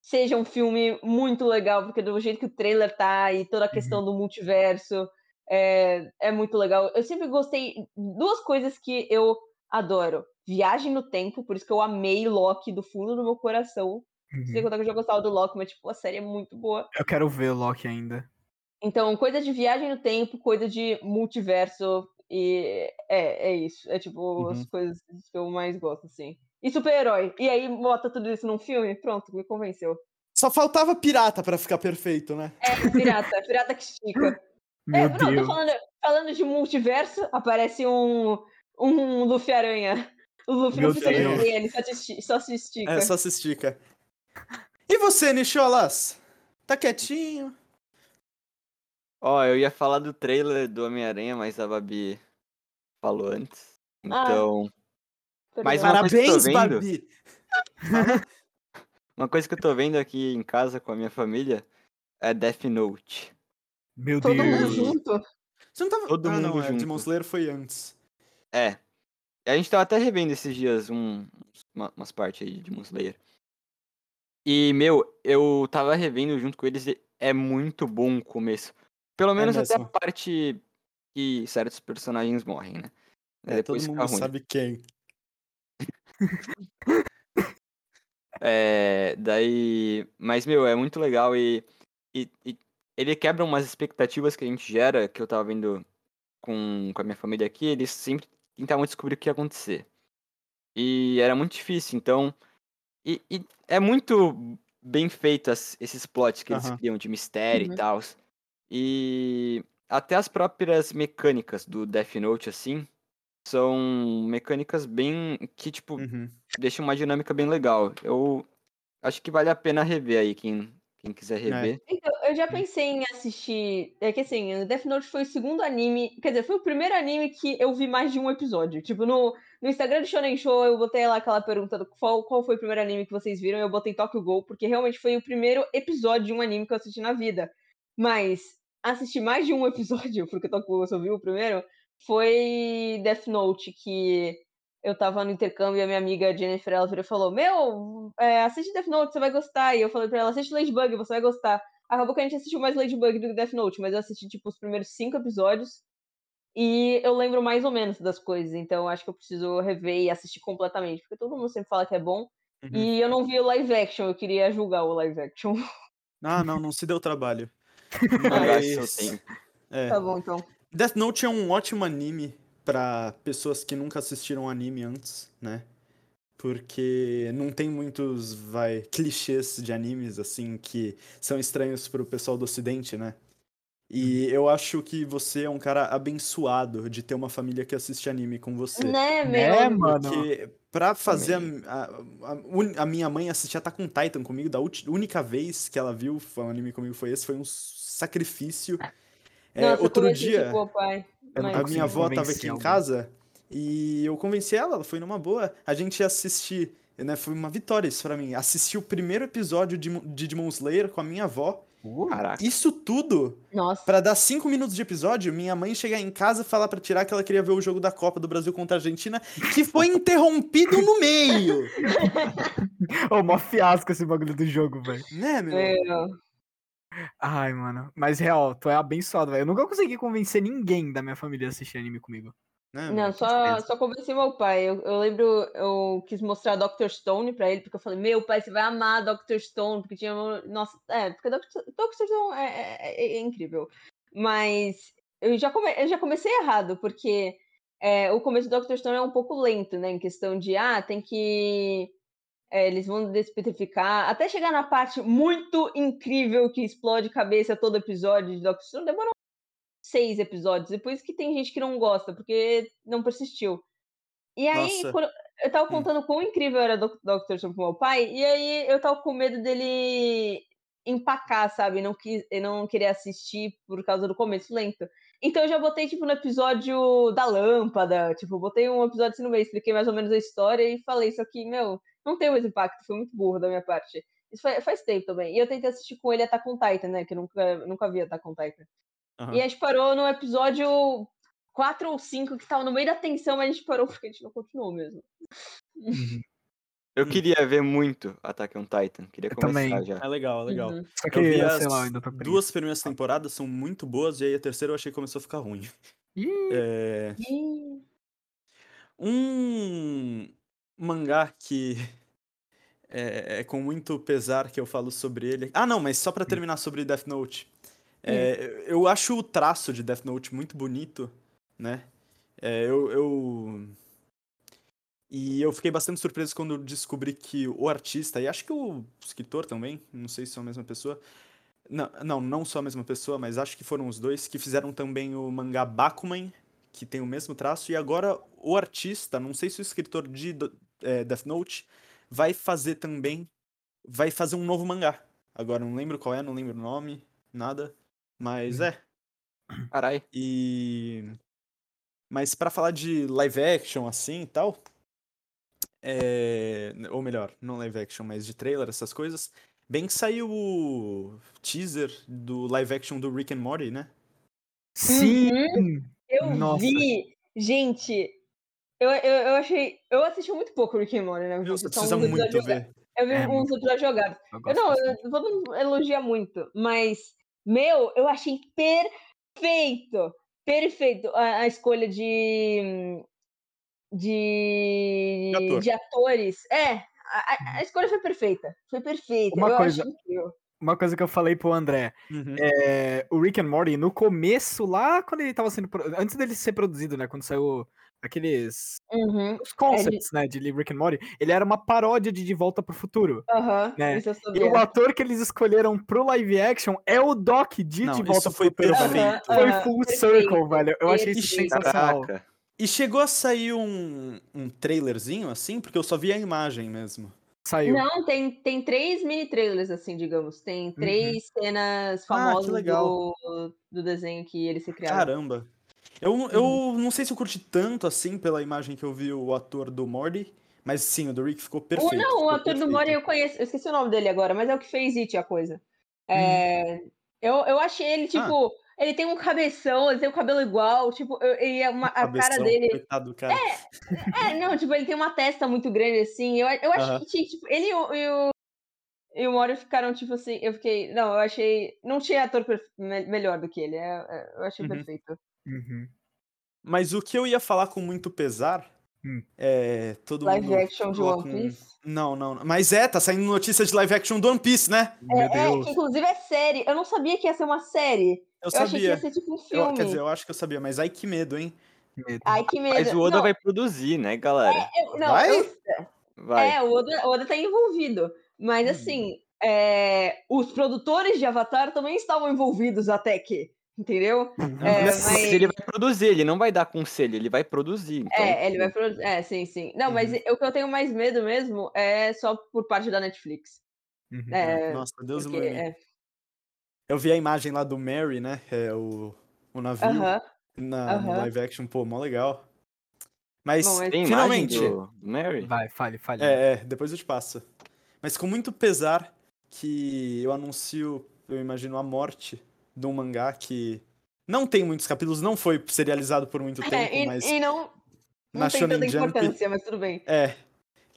[SPEAKER 2] seja um filme muito legal, porque do jeito que o trailer tá e toda a questão uhum. do multiverso é, é muito legal. Eu sempre gostei duas coisas que eu adoro. Viagem no tempo, por isso que eu amei Loki do fundo do meu coração. Uhum. Sei contar que eu já gostava do Loki, mas tipo, a série é muito boa.
[SPEAKER 3] Eu quero ver o Loki ainda.
[SPEAKER 2] Então, coisa de viagem no tempo, coisa de multiverso, e é, é isso. É tipo uhum. as coisas que eu mais gosto, assim. E super-herói. E aí bota tudo isso num filme, pronto, me convenceu.
[SPEAKER 1] Só faltava pirata para ficar perfeito, né?
[SPEAKER 2] É, pirata, pirata que estica.
[SPEAKER 3] Meu é, Deus. Não, tô
[SPEAKER 2] falando, falando de multiverso, aparece um, um Luffy Aranha. O Luffy Meu não precisa Deus. de ele, só, te, só se estica.
[SPEAKER 1] É, só se estica. E você, Nicholas? Tá quietinho?
[SPEAKER 4] Ó, eu ia falar do trailer do Homem-Aranha, mas a Babi falou antes. Ah, Então. Mas eu tô
[SPEAKER 1] Parabéns,
[SPEAKER 4] vendo,
[SPEAKER 1] Babi!
[SPEAKER 4] uma coisa que eu tô vendo aqui em casa com a minha família é Death Note.
[SPEAKER 3] Meu
[SPEAKER 2] Todo mundo
[SPEAKER 3] Deus.
[SPEAKER 2] junto.
[SPEAKER 1] Você não tava.
[SPEAKER 4] Todo
[SPEAKER 1] ah,
[SPEAKER 4] mundo
[SPEAKER 1] não, é,
[SPEAKER 4] junto.
[SPEAKER 1] Demon Slayer foi antes.
[SPEAKER 4] É. A gente tava até revendo esses dias um, uma- umas partes aí de Demon Slayer. E, meu, eu tava revendo junto com eles e é muito bom o começo. Pelo menos até a parte que certos personagens morrem, né?
[SPEAKER 1] É, todo
[SPEAKER 4] Depois fica
[SPEAKER 1] mundo
[SPEAKER 4] ruim.
[SPEAKER 1] sabe quem.
[SPEAKER 4] É, daí. Mas, meu, é muito legal e, e, e ele quebra umas expectativas que a gente gera, que eu tava vendo com, com a minha família aqui, eles sempre tentavam descobrir o que ia acontecer. E era muito difícil, então. E, e é muito bem feito as- esses plots que eles
[SPEAKER 1] Aham.
[SPEAKER 4] criam de mistério
[SPEAKER 2] Uhum.
[SPEAKER 4] e tal. E até as próprias mecânicas do Death Note, assim, são mecânicas bem. que, tipo,
[SPEAKER 1] Uhum.
[SPEAKER 4] deixam uma dinâmica bem legal. Eu acho que vale a pena rever aí, quem, quem quiser rever.
[SPEAKER 2] Então, eu já pensei em assistir. É que assim, o Death Note foi o segundo anime. Quer dizer, foi o primeiro anime que eu vi mais de um episódio. Tipo, no, no Instagram do Shonen Show, eu botei lá aquela pergunta do qual, qual foi o primeiro anime que vocês viram. Eu botei Tokyo Ghoul, porque realmente foi o primeiro episódio de um anime que eu assisti na vida. Mas assistir mais de um episódio, porque eu só vi o primeiro, foi Death Note, que eu tava no intercâmbio e a minha amiga Jennifer ela falou: Meu, é, assiste Death Note, você vai gostar. E eu falei pra ela: assiste Ladybug, você vai gostar. Acabou que a gente assistiu mais Ladybug do que Death Note, mas eu assisti tipo os primeiros cinco episódios e eu lembro mais ou menos das coisas, então acho que eu preciso rever e assistir completamente, porque todo mundo sempre fala que é bom.
[SPEAKER 1] Uhum.
[SPEAKER 2] E eu não vi o live action, eu queria julgar o live action.
[SPEAKER 1] Ah, não, não se deu trabalho. Mas.
[SPEAKER 4] tempo.
[SPEAKER 1] É.
[SPEAKER 2] Tá bom, então.
[SPEAKER 1] Death Note é um ótimo anime pra pessoas que nunca assistiram anime antes, né? Porque não tem muitos, vai, clichês de animes, assim, que são estranhos pro pessoal do ocidente, né? E eu acho que você é um cara abençoado de ter uma família que assiste anime com você.
[SPEAKER 2] Né,
[SPEAKER 3] Né,
[SPEAKER 2] meu?
[SPEAKER 3] mano?
[SPEAKER 1] Porque pra fazer a, a, a minha mãe assistir Attack on Titan comigo, da única vez que ela viu um anime comigo foi esse, foi um sacrifício. É,
[SPEAKER 2] Nossa,
[SPEAKER 1] outro dia,
[SPEAKER 2] tipo, pai. Mas-
[SPEAKER 1] a minha avó tava
[SPEAKER 3] convencer
[SPEAKER 1] aqui em casa e eu convenci ela, ela foi numa boa. A gente ia assistir, né? Foi uma vitória isso pra mim. Assistir o primeiro episódio de, de Demon Slayer com a minha avó.
[SPEAKER 4] Caraca.
[SPEAKER 1] Isso tudo
[SPEAKER 2] Nossa.
[SPEAKER 1] Pra dar cinco minutos de episódio, minha mãe chegar em casa e falar pra tirar que ela queria ver o jogo da Copa do Brasil contra a Argentina, que foi interrompido no meio.
[SPEAKER 3] Ô, mó fiasco esse bagulho do jogo, velho.
[SPEAKER 1] Né, meu?
[SPEAKER 2] Meu.
[SPEAKER 3] Ai, mano. Mas real, tu é abençoado, velho. Eu nunca consegui convencer ninguém da minha família a assistir anime comigo.
[SPEAKER 2] Não,
[SPEAKER 1] meu?
[SPEAKER 2] só, só convenci meu pai. Eu, eu lembro, eu quis mostrar Dr. Stone pra ele, porque eu falei, meu pai, você vai amar Dr. Stone, porque tinha. Nossa, é, porque Dr. Dr. Stone é, é- é incrível. Mas eu já, come, eu já comecei errado, porque é, o começo do Dr. Stone é um pouco lento, né? Em questão de, ah, tem que. É, eles vão despetrificar. Até chegar na parte muito incrível que explode cabeça todo episódio de Dr. Stone, demorou seis episódios. Por isso que tem gente que não gosta, porque não persistiu. E aí, eu tava hum. contando hum. quão incrível era Doctor Stone pro meu pai, e aí eu tava com medo dele empacar, sabe? Não, quis, não querer assistir por causa do começo lento. Então eu já botei, tipo, no episódio da lâmpada, tipo, botei um episódio assim no meio, expliquei mais ou menos a história e falei isso aqui, meu, não tem mais impacto, foi muito burro da minha parte. Isso faz, faz tempo também. E eu tentei assistir com ele Attack on Titan, né? Que eu nunca, nunca vi Attack on Titan. Uhum. E a gente parou no episódio 4 ou 5, que tava no meio da tensão, mas a gente parou porque a gente não continuou mesmo.
[SPEAKER 4] Uhum. Eu queria ver muito Attack on Titan. Queria começar também. já.
[SPEAKER 1] É legal, é legal. Uhum. Só que, eu vi as lá, duas primeiras temporadas são muito boas, e aí a terceira eu achei que começou a ficar ruim. É... Um mangá que é, é, com muito pesar que eu falo sobre ele. Ah, não, mas só para terminar sobre Death Note. É, eu acho o traço de Death Note muito bonito, né? É, eu, eu, E eu fiquei bastante surpreso quando descobri que o artista, e acho que o escritor também, não sei se são a mesma pessoa. Não, não, não só a mesma pessoa, mas acho que foram os dois que fizeram também o mangá Bakuman, que tem o mesmo traço, e agora o artista, não sei se o escritor de é, Death Note vai fazer também. Vai fazer um novo mangá. Agora não lembro qual é, não lembro o nome, nada. Mas hum. é.
[SPEAKER 4] Carai.
[SPEAKER 1] E. Mas para falar de live action assim e tal. É... Ou melhor, não live action, mas de trailer, essas coisas. Bem que saiu o teaser do live action do Rick and Morty, né?
[SPEAKER 2] Sim! Uhum. Eu Nossa. vi! Gente, eu, eu, eu achei. Eu assisti muito pouco Rick and Morty, né?
[SPEAKER 1] Você precisa muito ver.
[SPEAKER 2] Eu vi é, uns episódios jogados. Eu, não, eu, todo elogia muito, mas, meu, eu achei perfeito. Perfeito a, a escolha de. De, de, de atores. É, a, a, uhum. escolha foi perfeita. Foi perfeita.
[SPEAKER 3] Uma eu coisa, uma coisa que eu falei pro André. Uhum. É, o Rick and Morty, no começo, lá quando ele tava sendo. Antes dele ser produzido, né? Quando saiu aqueles
[SPEAKER 2] uhum.
[SPEAKER 3] os concepts, ele... né, de Rick and Morty, ele era uma paródia de De Volta pro Futuro.
[SPEAKER 2] Uhum,
[SPEAKER 3] né? E o ator que eles escolheram pro live action é o Doc de Não, De Volta pro Futuro.
[SPEAKER 1] Perfeito.
[SPEAKER 3] Foi full perfeito. circle, velho. Eu achei isso sensacional. Caraca.
[SPEAKER 1] E chegou a sair um, um trailerzinho assim, porque eu só vi a imagem mesmo.
[SPEAKER 3] Saiu.
[SPEAKER 2] Não, tem, tem três mini trailers, assim, digamos. Tem uhum. três uhum. cenas famosas ah, do, do desenho que eles se criaram.
[SPEAKER 1] Caramba. Eu, eu uhum. não sei se eu curti tanto assim pela imagem que eu vi o ator do Morty, mas sim, o do Rick ficou perfeito.
[SPEAKER 2] O, não, o ator perfeito. do Morty eu conheço, eu esqueci o nome dele agora, mas é o que fez It, a coisa. É, hum. eu, eu achei ele, tipo, ah. ele tem um cabeção, ele tem o um cabelo igual, tipo, e é uma, a cara dele.
[SPEAKER 1] Coitado do cara.
[SPEAKER 2] É, é, não, tipo, ele tem uma testa muito grande assim. Eu, eu achei uh -huh. que, tipo, ele e o, e o, e o Mori ficaram, tipo assim, eu fiquei. Não, eu achei. Não tinha ator melhor do que ele. É, eu achei uhum. perfeito.
[SPEAKER 3] Uhum.
[SPEAKER 1] Mas o que eu ia falar com muito pesar hum. é. Todo
[SPEAKER 2] live
[SPEAKER 1] mundo
[SPEAKER 2] action de One Piece?
[SPEAKER 1] Não, não. Mas é, tá saindo notícia de live action do One Piece, né?
[SPEAKER 2] É, é que inclusive é série. Eu não sabia que ia ser uma série.
[SPEAKER 1] Eu, eu sabia. achei que
[SPEAKER 2] ia ser tipo um filme.
[SPEAKER 1] Eu, quer dizer, eu acho que eu sabia, mas ai que medo, hein?
[SPEAKER 2] Medo. Ai que medo.
[SPEAKER 4] Mas o Oda não. vai produzir, né, galera?
[SPEAKER 2] É, eu, não, vai? Eu, vai? É, o Oda, o Oda tá envolvido. Mas hum. assim, é, os produtores de Avatar também estavam envolvidos até que. Entendeu?
[SPEAKER 4] É, mas... Ele vai produzir, ele não vai dar conselho, ele vai produzir. Então...
[SPEAKER 2] É, ele vai produzir. É, sim, sim. Não, uhum. mas o que eu tenho mais medo mesmo é só por parte da Netflix.
[SPEAKER 1] Uhum. É, Nossa, Deus porque, é... Eu vi a imagem lá do Mary, né? É o, o navio
[SPEAKER 2] uhum.
[SPEAKER 1] na, no live action, pô, mó legal. Mas, Bom, finalmente.
[SPEAKER 4] Do Mary?
[SPEAKER 3] Vai, fale, fale.
[SPEAKER 1] É, é, depois eu te passo. Mas com muito pesar que eu anuncio, eu imagino, a morte de um mangá que não tem muitos capítulos, não foi serializado por muito é, tempo,
[SPEAKER 2] e,
[SPEAKER 1] mas.
[SPEAKER 2] E não, não na tem Shonen tanta Jump, importância, mas tudo bem.
[SPEAKER 1] É.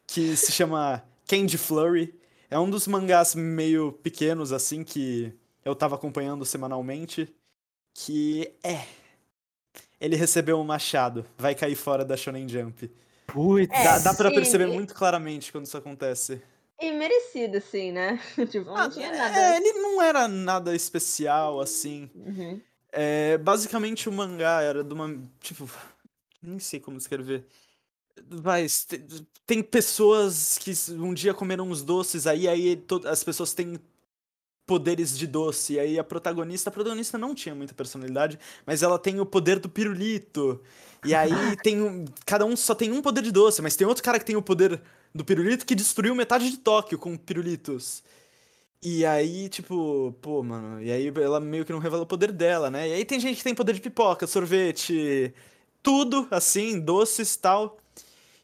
[SPEAKER 1] Que se chama Candy Flurry. É um dos mangás meio pequenos, assim, que eu tava acompanhando semanalmente. Que é. Ele recebeu um machado. Vai cair fora da Shonen Jump.
[SPEAKER 3] Putz.
[SPEAKER 1] É, dá, dá pra perceber muito claramente quando isso acontece.
[SPEAKER 2] E merecido, assim, né? tipo, não ah, tinha nada.
[SPEAKER 1] É, ele não era nada especial, assim.
[SPEAKER 2] Uhum.
[SPEAKER 1] É, basicamente o mangá era de uma. Tipo. Nem sei como escrever. Mas tem pessoas que um dia comeram uns doces, aí, aí as pessoas têm poderes de doce. E aí a protagonista, a protagonista não tinha muita personalidade, mas ela tem o poder do pirulito. E aí tem um, cada um só tem um poder de doce, mas tem outro cara que tem o poder do pirulito que destruiu metade de Tóquio com pirulitos. E aí, tipo, pô, mano, e aí ela meio que não revela o poder dela, né? E aí tem gente que tem poder de pipoca, sorvete, tudo, assim, doces e tal.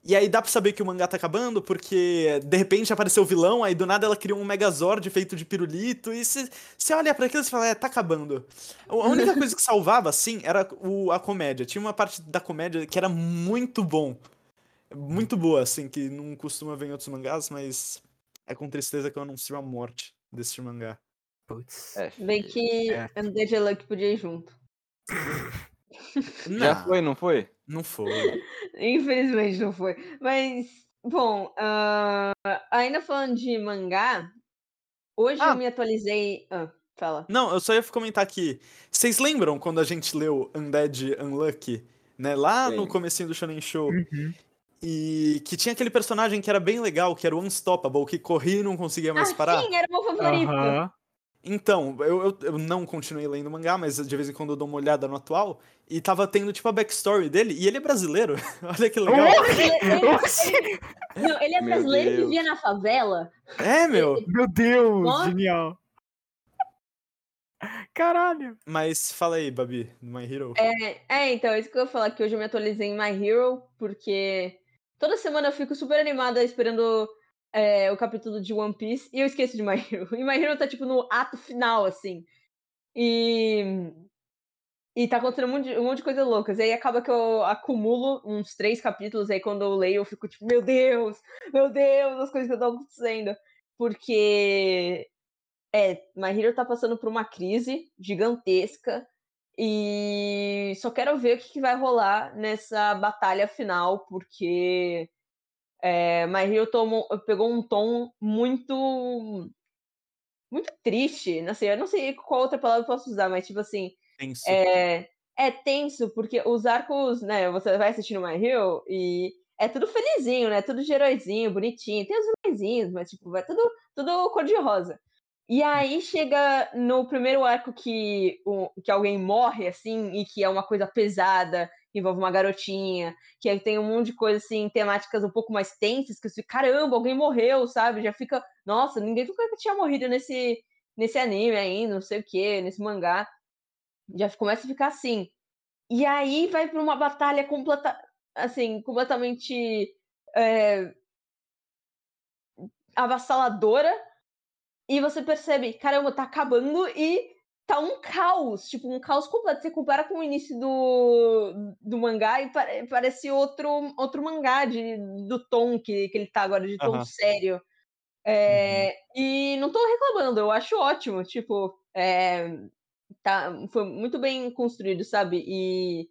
[SPEAKER 1] E aí dá pra saber que o mangá tá acabando, porque de repente apareceu o vilão, aí do nada ela criou um Megazord feito de pirulito, e você olha para aquilo e fala, é, tá acabando. A única coisa que salvava, assim, era o, a comédia. Tinha uma parte da comédia que era muito bom. Muito boa, assim, que não costuma ver em outros mangás, mas é com tristeza que eu anuncio a morte desse mangá.
[SPEAKER 2] Putz. É, Bem que é. Undead Luck podia ir junto.
[SPEAKER 4] Já foi, não foi?
[SPEAKER 1] Não foi.
[SPEAKER 2] Infelizmente não foi. Mas, bom, uh, ainda falando de mangá, hoje ah. eu me atualizei. Ah, fala.
[SPEAKER 1] Não, eu só ia comentar aqui. Vocês lembram quando a gente leu Undead Unlucky? Né? Lá Sim. no comecinho do Shonen Show. Uhum. E que tinha aquele personagem que era bem legal, que era o Unstoppable, que corria e não conseguia mais
[SPEAKER 2] ah,
[SPEAKER 1] parar.
[SPEAKER 2] Sim, era o meu favorito. Uhum.
[SPEAKER 1] Então, eu, eu, eu, não continuei lendo mangá, mas de vez em quando eu dou uma olhada no atual. E tava tendo, tipo, a backstory dele. E ele é brasileiro. Olha que legal.
[SPEAKER 2] ele, ele, não, ele é brasileiro e vivia na favela.
[SPEAKER 1] É, meu.
[SPEAKER 3] Meu Deus, genial. Caralho.
[SPEAKER 1] Mas fala aí, Babi, do My Hero.
[SPEAKER 2] É, é, então, é isso que eu ia falar, que hoje eu me atualizei em My Hero, porque toda semana eu fico super animada esperando é, o capítulo de One Piece e eu esqueço de My Hero. E My Hero tá, tipo, no ato final, assim. E. E tá acontecendo um monte, de, um monte de coisa loucas. E aí acaba que eu acumulo uns três capítulos, aí quando eu leio eu fico tipo, meu Deus, meu Deus, as coisas que estão acontecendo. Porque. É, My Hero tá passando por uma crise gigantesca. E só quero ver o que, vai rolar nessa batalha final, porque é, My Hero tomou, pegou um tom muito muito triste, não sei, eu não sei qual outra palavra eu posso usar, mas tipo assim,
[SPEAKER 1] tenso.
[SPEAKER 2] É, é tenso porque os arcos, né, você vai assistindo My Hero e é tudo felizinho, né? Tudo de heróizinho, bonitinho. Tem os vilõezinhos, mas tipo, vai tudo tudo cor de rosa. E aí chega no primeiro arco que, o, que alguém morre, assim, e que é uma coisa pesada, envolve uma garotinha, que tem um monte de coisa, assim, temáticas um pouco mais tensas, que você caramba, alguém morreu, sabe? Já fica, nossa, ninguém nunca tinha morrido nesse, nesse anime ainda, não sei o que, nesse mangá. Já começa a ficar assim. E aí vai para uma batalha completa, assim, completamente é, avassaladora, e você percebe, caramba, tá acabando e tá um caos, tipo, um caos completo. Você compara com o início do, do mangá e pare, parece outro, outro mangá de, do tom que, que ele tá agora, de tom uhum. sério. É, uhum. E não tô reclamando, eu acho ótimo, tipo, é, tá, foi muito bem construído, sabe? E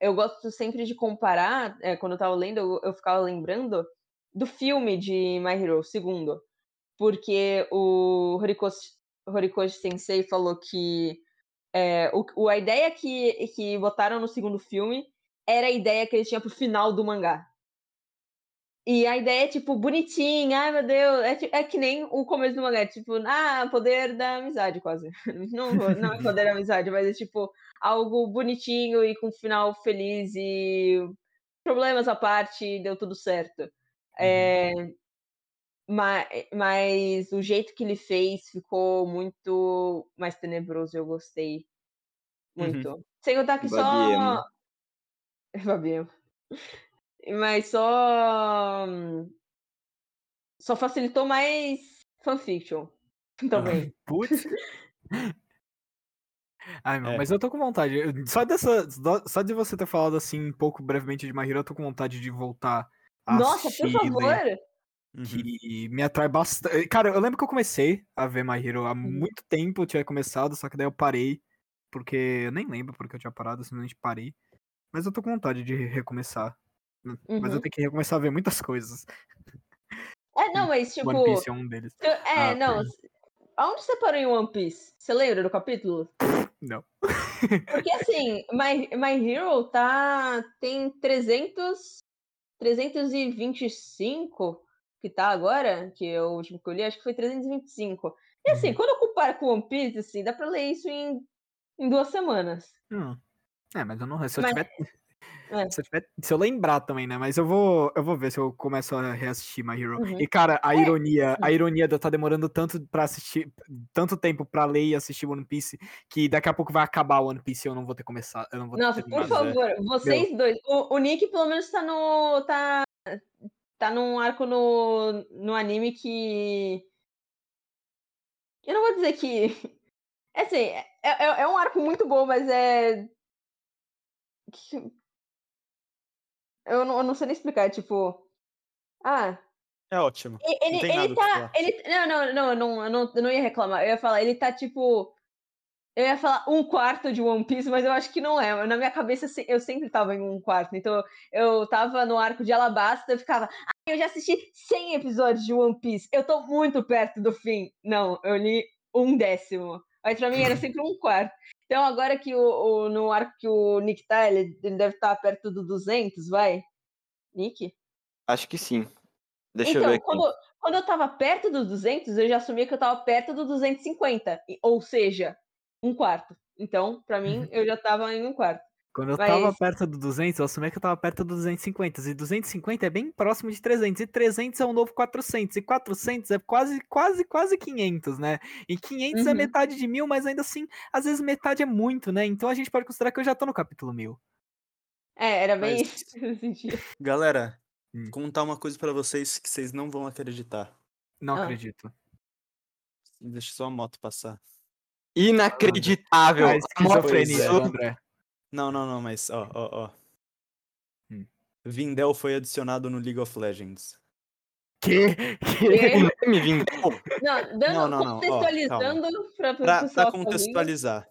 [SPEAKER 2] eu gosto sempre de comparar, é, quando eu tava lendo, eu, eu ficava lembrando do filme de My Hero, segundo porque o Horikoshi, Horikoshi Sensei falou que é, o, a ideia que, que botaram no segundo filme era a ideia que ele tinha pro final do mangá. E a ideia é, tipo, bonitinha, ai meu Deus, é, é que nem o começo do mangá, é, tipo, ah, poder da amizade, quase. Não, não é poder da amizade, mas é tipo algo bonitinho e com final feliz e problemas à parte, deu tudo certo. Uhum. É, mas, mas o jeito que ele fez ficou muito mais tenebroso, eu gostei. Uhum. Muito. Uhum. Sem contar que só. Babiemo. Mas só. Só facilitou mais fanfiction. Também.
[SPEAKER 3] Putz. Ai, meu, é. mas eu tô com vontade. Só, dessa, só de você ter falado assim um pouco brevemente de Mahiro, eu tô com vontade de voltar
[SPEAKER 2] a Nossa, por favor!
[SPEAKER 3] Uhum. que me atrai bastante. Cara, eu lembro que eu comecei a ver My Hero há uhum. muito tempo, eu tinha começado, só que daí eu parei, porque eu nem lembro porque eu tinha parado, simplesmente parei. Mas eu tô com vontade de recomeçar. Uhum. Mas eu uhum. tenho que recomeçar a ver muitas coisas.
[SPEAKER 2] É, não, mas tipo.
[SPEAKER 3] One Piece é um deles.
[SPEAKER 2] É, ah, não. Aonde você parou em One Piece? Você lembra do capítulo?
[SPEAKER 3] Não.
[SPEAKER 2] Porque assim, My, My Hero tá. tem 300. 325 que tá agora, que é o último que eu li, acho que foi 325. E assim, uhum. quando eu comparo com One Piece, assim, dá pra ler isso em, em duas semanas.
[SPEAKER 3] Hum. É, mas eu não. Se eu mas... tiver é. Se, eu tiver, se, eu lembrar também, né? Mas eu vou, eu vou ver se eu começo a reassistir My Hero. Uhum. E, cara, a é. ironia, a ironia de eu estar tá demorando tanto para assistir, tanto tempo para ler e assistir One Piece, que daqui a pouco vai acabar o One Piece e eu não vou ter começado. Eu não vou
[SPEAKER 2] Nossa, por favor, vocês Meu. dois. O, o, Nick, pelo menos, tá no. tá. Tá num arco no, no anime que. Eu não vou dizer que. É assim, é, é, é um arco muito bom, mas é. Eu não, eu não sei nem explicar, tipo. Ah.
[SPEAKER 1] É ótimo.
[SPEAKER 2] Ele, ele tá. Ele, não, não, não, não, eu não, eu não ia reclamar. Eu ia falar, ele tá tipo. Eu ia falar um quarto de One Piece, mas eu acho que não é. Na minha cabeça eu sempre tava em um quarto. Então eu tava no arco de Alabasta e ficava. Ah, eu já assisti 100 episódios de One Piece. Eu tô muito perto do fim. Não, eu li um décimo. Mas pra mim era sempre um quarto. Então, agora que o, o, no arco que o Nick tá, ele, ele deve estar tá perto do 200, vai? Nick?
[SPEAKER 4] Acho que sim. Deixa
[SPEAKER 2] então,
[SPEAKER 4] eu ver aqui.
[SPEAKER 2] Quando, quando eu tava perto do 200, eu já assumia que eu tava perto do 250. Ou seja, um quarto. Então, para mim, uhum. eu já tava em um quarto.
[SPEAKER 3] Quando eu Mas... tava perto do 200, eu assumi que eu tava perto do 250. E 250 é bem próximo de 300. E 300 é o novo 400. E 400 é quase, quase, quase 500, né? E 500 é uhum. é metade de mil, mas ainda assim, às vezes metade é muito, né? Então a gente pode considerar que eu já tô no capítulo 1000.
[SPEAKER 2] É, era bem mas...
[SPEAKER 1] isso. Galera, hum. contar uma coisa para vocês que vocês não vão acreditar.
[SPEAKER 3] Não ah. acredito.
[SPEAKER 1] Deixa só a moto passar.
[SPEAKER 4] Inacreditável. Ah,
[SPEAKER 3] esquizofrenia, André.
[SPEAKER 1] Não, não, não, mas ó, ó, ó. Hum. Vindel foi adicionado no League of Legends.
[SPEAKER 3] Que?
[SPEAKER 2] Que? Vindel? Não, dando, não, não, não. contextualizando ó, pra,
[SPEAKER 1] pra, pra contextualizar.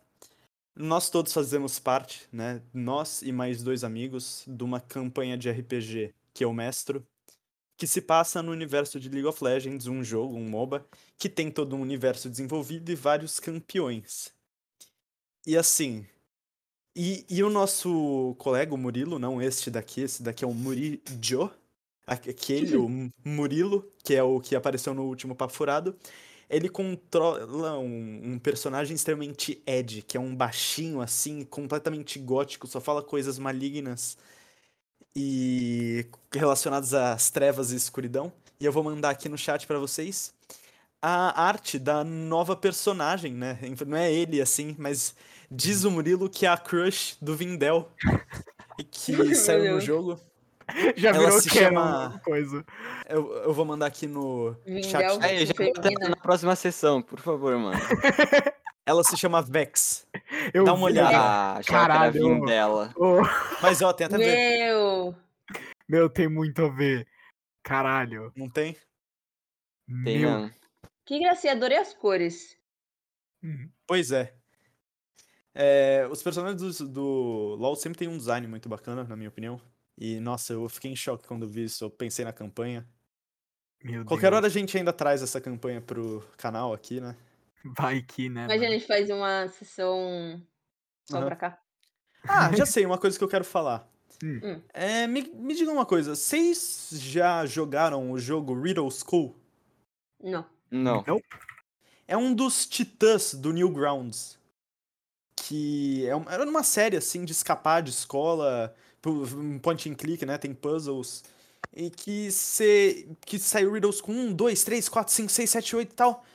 [SPEAKER 1] Nós todos fazemos parte, né? Nós e mais dois amigos, de uma campanha de RPG que eu mestro, que se passa no universo de League of Legends, um jogo, um MOBA, que tem todo um universo desenvolvido e vários campeões. E assim, e, e o nosso colega, o Murilo, não este daqui, esse daqui é o Murijo, aquele, o Murilo, que é o que apareceu no último Papo Furado, ele controla um, um, personagem extremamente Ed, que é um baixinho assim, completamente gótico, só fala coisas malignas e relacionadas às trevas e escuridão. E eu vou mandar aqui no chat para vocês a arte da nova personagem, né? Não é ele assim, mas Diz o Murilo que é a crush do Vindel. que saiu no jogo.
[SPEAKER 3] Já Ela virou se chama... coisa.
[SPEAKER 1] Eu, eu vou mandar aqui no Vindel chat.
[SPEAKER 4] É, já tá na próxima sessão, por favor, mano.
[SPEAKER 1] Ela se chama Vex. Eu Dá uma olhada.
[SPEAKER 4] Ah, Caralho. dela.
[SPEAKER 1] Oh. Mas ó, tem até
[SPEAKER 2] Meu.
[SPEAKER 3] Meu, tem muito a ver. Caralho.
[SPEAKER 1] Não tem?
[SPEAKER 4] Tem, Meu. não.
[SPEAKER 2] Que gracinha, adorei as cores.
[SPEAKER 1] Uhum. Pois é. É, os personagens do, do LoL sempre tem um design muito bacana, na minha opinião. E, nossa, eu fiquei em choque quando vi isso. Eu pensei na campanha. Meu Qualquer Deus. hora a gente ainda traz essa campanha pro canal aqui, né?
[SPEAKER 3] Vai que, né?
[SPEAKER 2] Mas a gente faz uma sessão só uhum. pra cá.
[SPEAKER 1] Ah, já sei, uma coisa que eu quero falar. Hum. hum. É, me, me diga uma coisa, vocês já jogaram o jogo Riddle School?
[SPEAKER 2] Não.
[SPEAKER 4] Não.
[SPEAKER 1] É um dos titãs do Newgrounds que é uma, era uma série assim de escapar de escola, um point and click, né? Tem puzzles. E que você que saiu Riddles com 1, 2, 3, 4, 5, 6, 7, 8 e tal.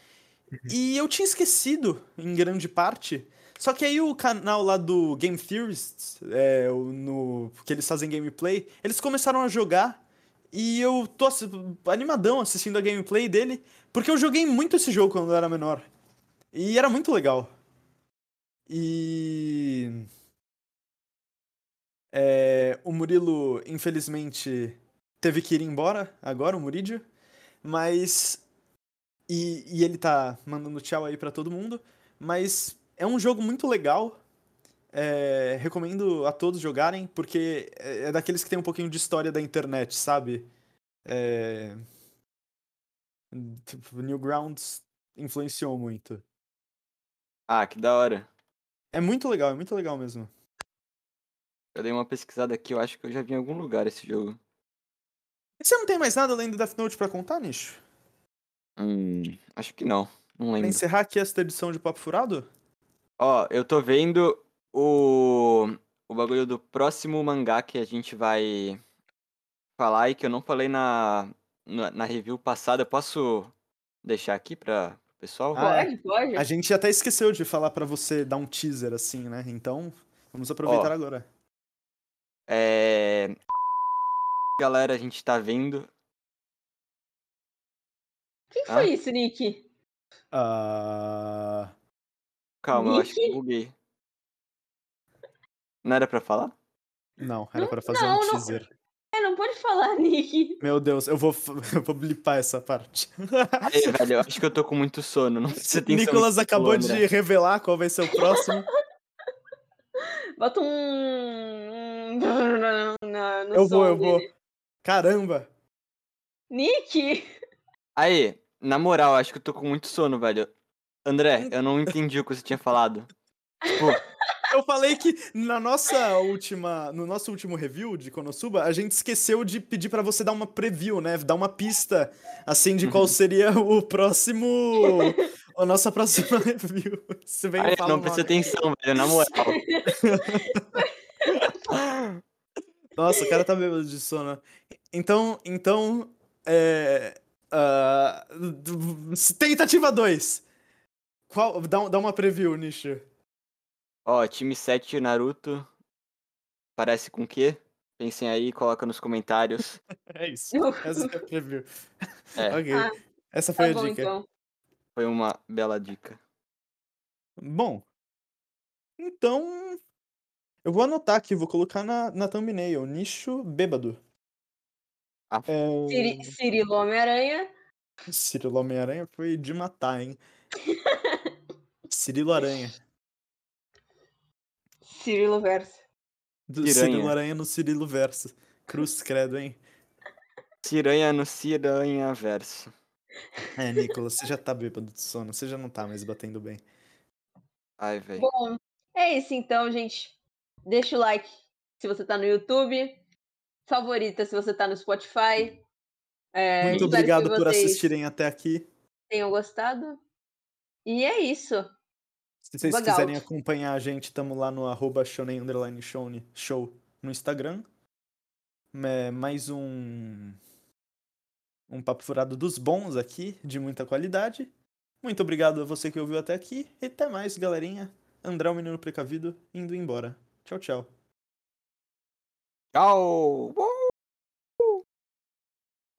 [SPEAKER 1] E eu tinha esquecido, em grande parte. Só que aí o canal lá do Game Theorists, é, no, que eles fazem gameplay, eles começaram a jogar. E eu tô animadão assistindo a gameplay dele, porque eu joguei muito esse jogo quando eu era menor. E era muito legal. E. É, o Murilo, infelizmente, teve que ir embora agora, o Murídio. Mas. E, e ele tá mandando tchau aí para todo mundo. Mas é um jogo muito legal. É, recomendo a todos jogarem, porque é, é daqueles que tem um pouquinho de história da internet, sabe? É... Tipo, Newgrounds influenciou muito.
[SPEAKER 4] Ah, que da hora.
[SPEAKER 1] É muito legal, é muito legal mesmo.
[SPEAKER 4] Eu dei uma pesquisada aqui, eu acho que eu já vi em algum lugar esse jogo.
[SPEAKER 1] Você não tem mais nada além do Death Note pra contar, Nicho?
[SPEAKER 4] Hum, acho que não. Não lembro.
[SPEAKER 1] Pra encerrar aqui esta edição de Papo Furado?
[SPEAKER 4] Ó, eu tô vendo o, o bagulho do próximo mangá que a gente vai falar e que eu não falei na, na, na review passada. Eu posso deixar aqui pra o pessoal?
[SPEAKER 2] Ah, pode, pode.
[SPEAKER 1] A gente até esqueceu de falar pra você dar um teaser assim, né? Então, vamos aproveitar
[SPEAKER 4] Ó.
[SPEAKER 1] agora.
[SPEAKER 4] É... Galera, a gente tá vendo.
[SPEAKER 2] Quem
[SPEAKER 4] Ah.
[SPEAKER 2] foi isso, Nick?
[SPEAKER 1] Ah,
[SPEAKER 4] Calma, eu acho que
[SPEAKER 2] Nick?
[SPEAKER 4] eu buguei. Não era pra falar?
[SPEAKER 1] não, era pra fazer
[SPEAKER 2] não,
[SPEAKER 1] um
[SPEAKER 2] não.
[SPEAKER 1] teaser.
[SPEAKER 2] É, não pode falar, Nick.
[SPEAKER 1] Meu Deus, eu vou, eu vou blipar essa parte.
[SPEAKER 4] Aí, velho, eu acho que eu tô com muito sono. Não precisa no
[SPEAKER 1] Nicolas acabou de
[SPEAKER 4] André.
[SPEAKER 1] revelar qual vai ser o próximo.
[SPEAKER 2] Bota um.
[SPEAKER 1] eu vou, eu vou.
[SPEAKER 2] dele.
[SPEAKER 1] Caramba!
[SPEAKER 2] Nick!
[SPEAKER 4] Aí, na moral, acho que eu tô com muito sono, velho. André, eu não entendi o que você tinha falado. Tipo,
[SPEAKER 1] Eu falei que na nossa última, no nosso último review de Konosuba, a gente esqueceu de pedir pra você dar uma preview, né? Dar uma pista assim de
[SPEAKER 4] Uhum.
[SPEAKER 1] qual seria o próximo a nossa próxima review. Você vem fala
[SPEAKER 4] não presta
[SPEAKER 1] nome.
[SPEAKER 4] atenção, velho, na moral.
[SPEAKER 1] Nossa, o cara tá bêbado de sono. Então, então, é, ah, tentativa 2. Qual, dá, dá uma preview, Nisha.
[SPEAKER 4] Ó, time 7 Naruto. Parece com o quê? Pensem aí, coloca nos comentários.
[SPEAKER 1] É isso. Essa é a preview.
[SPEAKER 4] É.
[SPEAKER 1] ok.
[SPEAKER 2] Ah,
[SPEAKER 1] Essa
[SPEAKER 2] Tá
[SPEAKER 1] foi a
[SPEAKER 2] bom,
[SPEAKER 1] dica.
[SPEAKER 2] então.
[SPEAKER 4] Foi uma bela dica.
[SPEAKER 1] Bom, então eu vou anotar aqui, vou colocar na, na thumbnail, nicho bêbado.
[SPEAKER 4] Ah.
[SPEAKER 1] É...
[SPEAKER 2] Ciri- Cirilo Homem-Aranha.
[SPEAKER 1] Cirilo Homem-Aranha foi de matar, hein? Cirilo Aranha.
[SPEAKER 2] Cirilo Verso.
[SPEAKER 1] Do. Cirilo Aranha no Cirilo Verso. Cruz credo, hein?
[SPEAKER 4] Ciranha no Ciranha Verso.
[SPEAKER 1] É, Nicolas, você já tá bêbado de sono, você já não tá mais batendo bem.
[SPEAKER 4] Ai, velho.
[SPEAKER 2] Bom, é isso então, gente. Deixa o like se você tá no YouTube. Favorita se você tá no Spotify. É,
[SPEAKER 1] Muito obrigado por assistirem até aqui.
[SPEAKER 2] Tenham gostado. E é isso.
[SPEAKER 1] Se vocês quiserem acompanhar a gente, tamo lá no arroba shonen show no Instagram. É, mais um um papo furado dos bons aqui, de muita qualidade. Muito obrigado a você que ouviu até aqui. E até mais, galerinha. André, o menino precavido, indo embora. Tchau, tchau.
[SPEAKER 4] Tchau!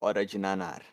[SPEAKER 4] Hora de nanar.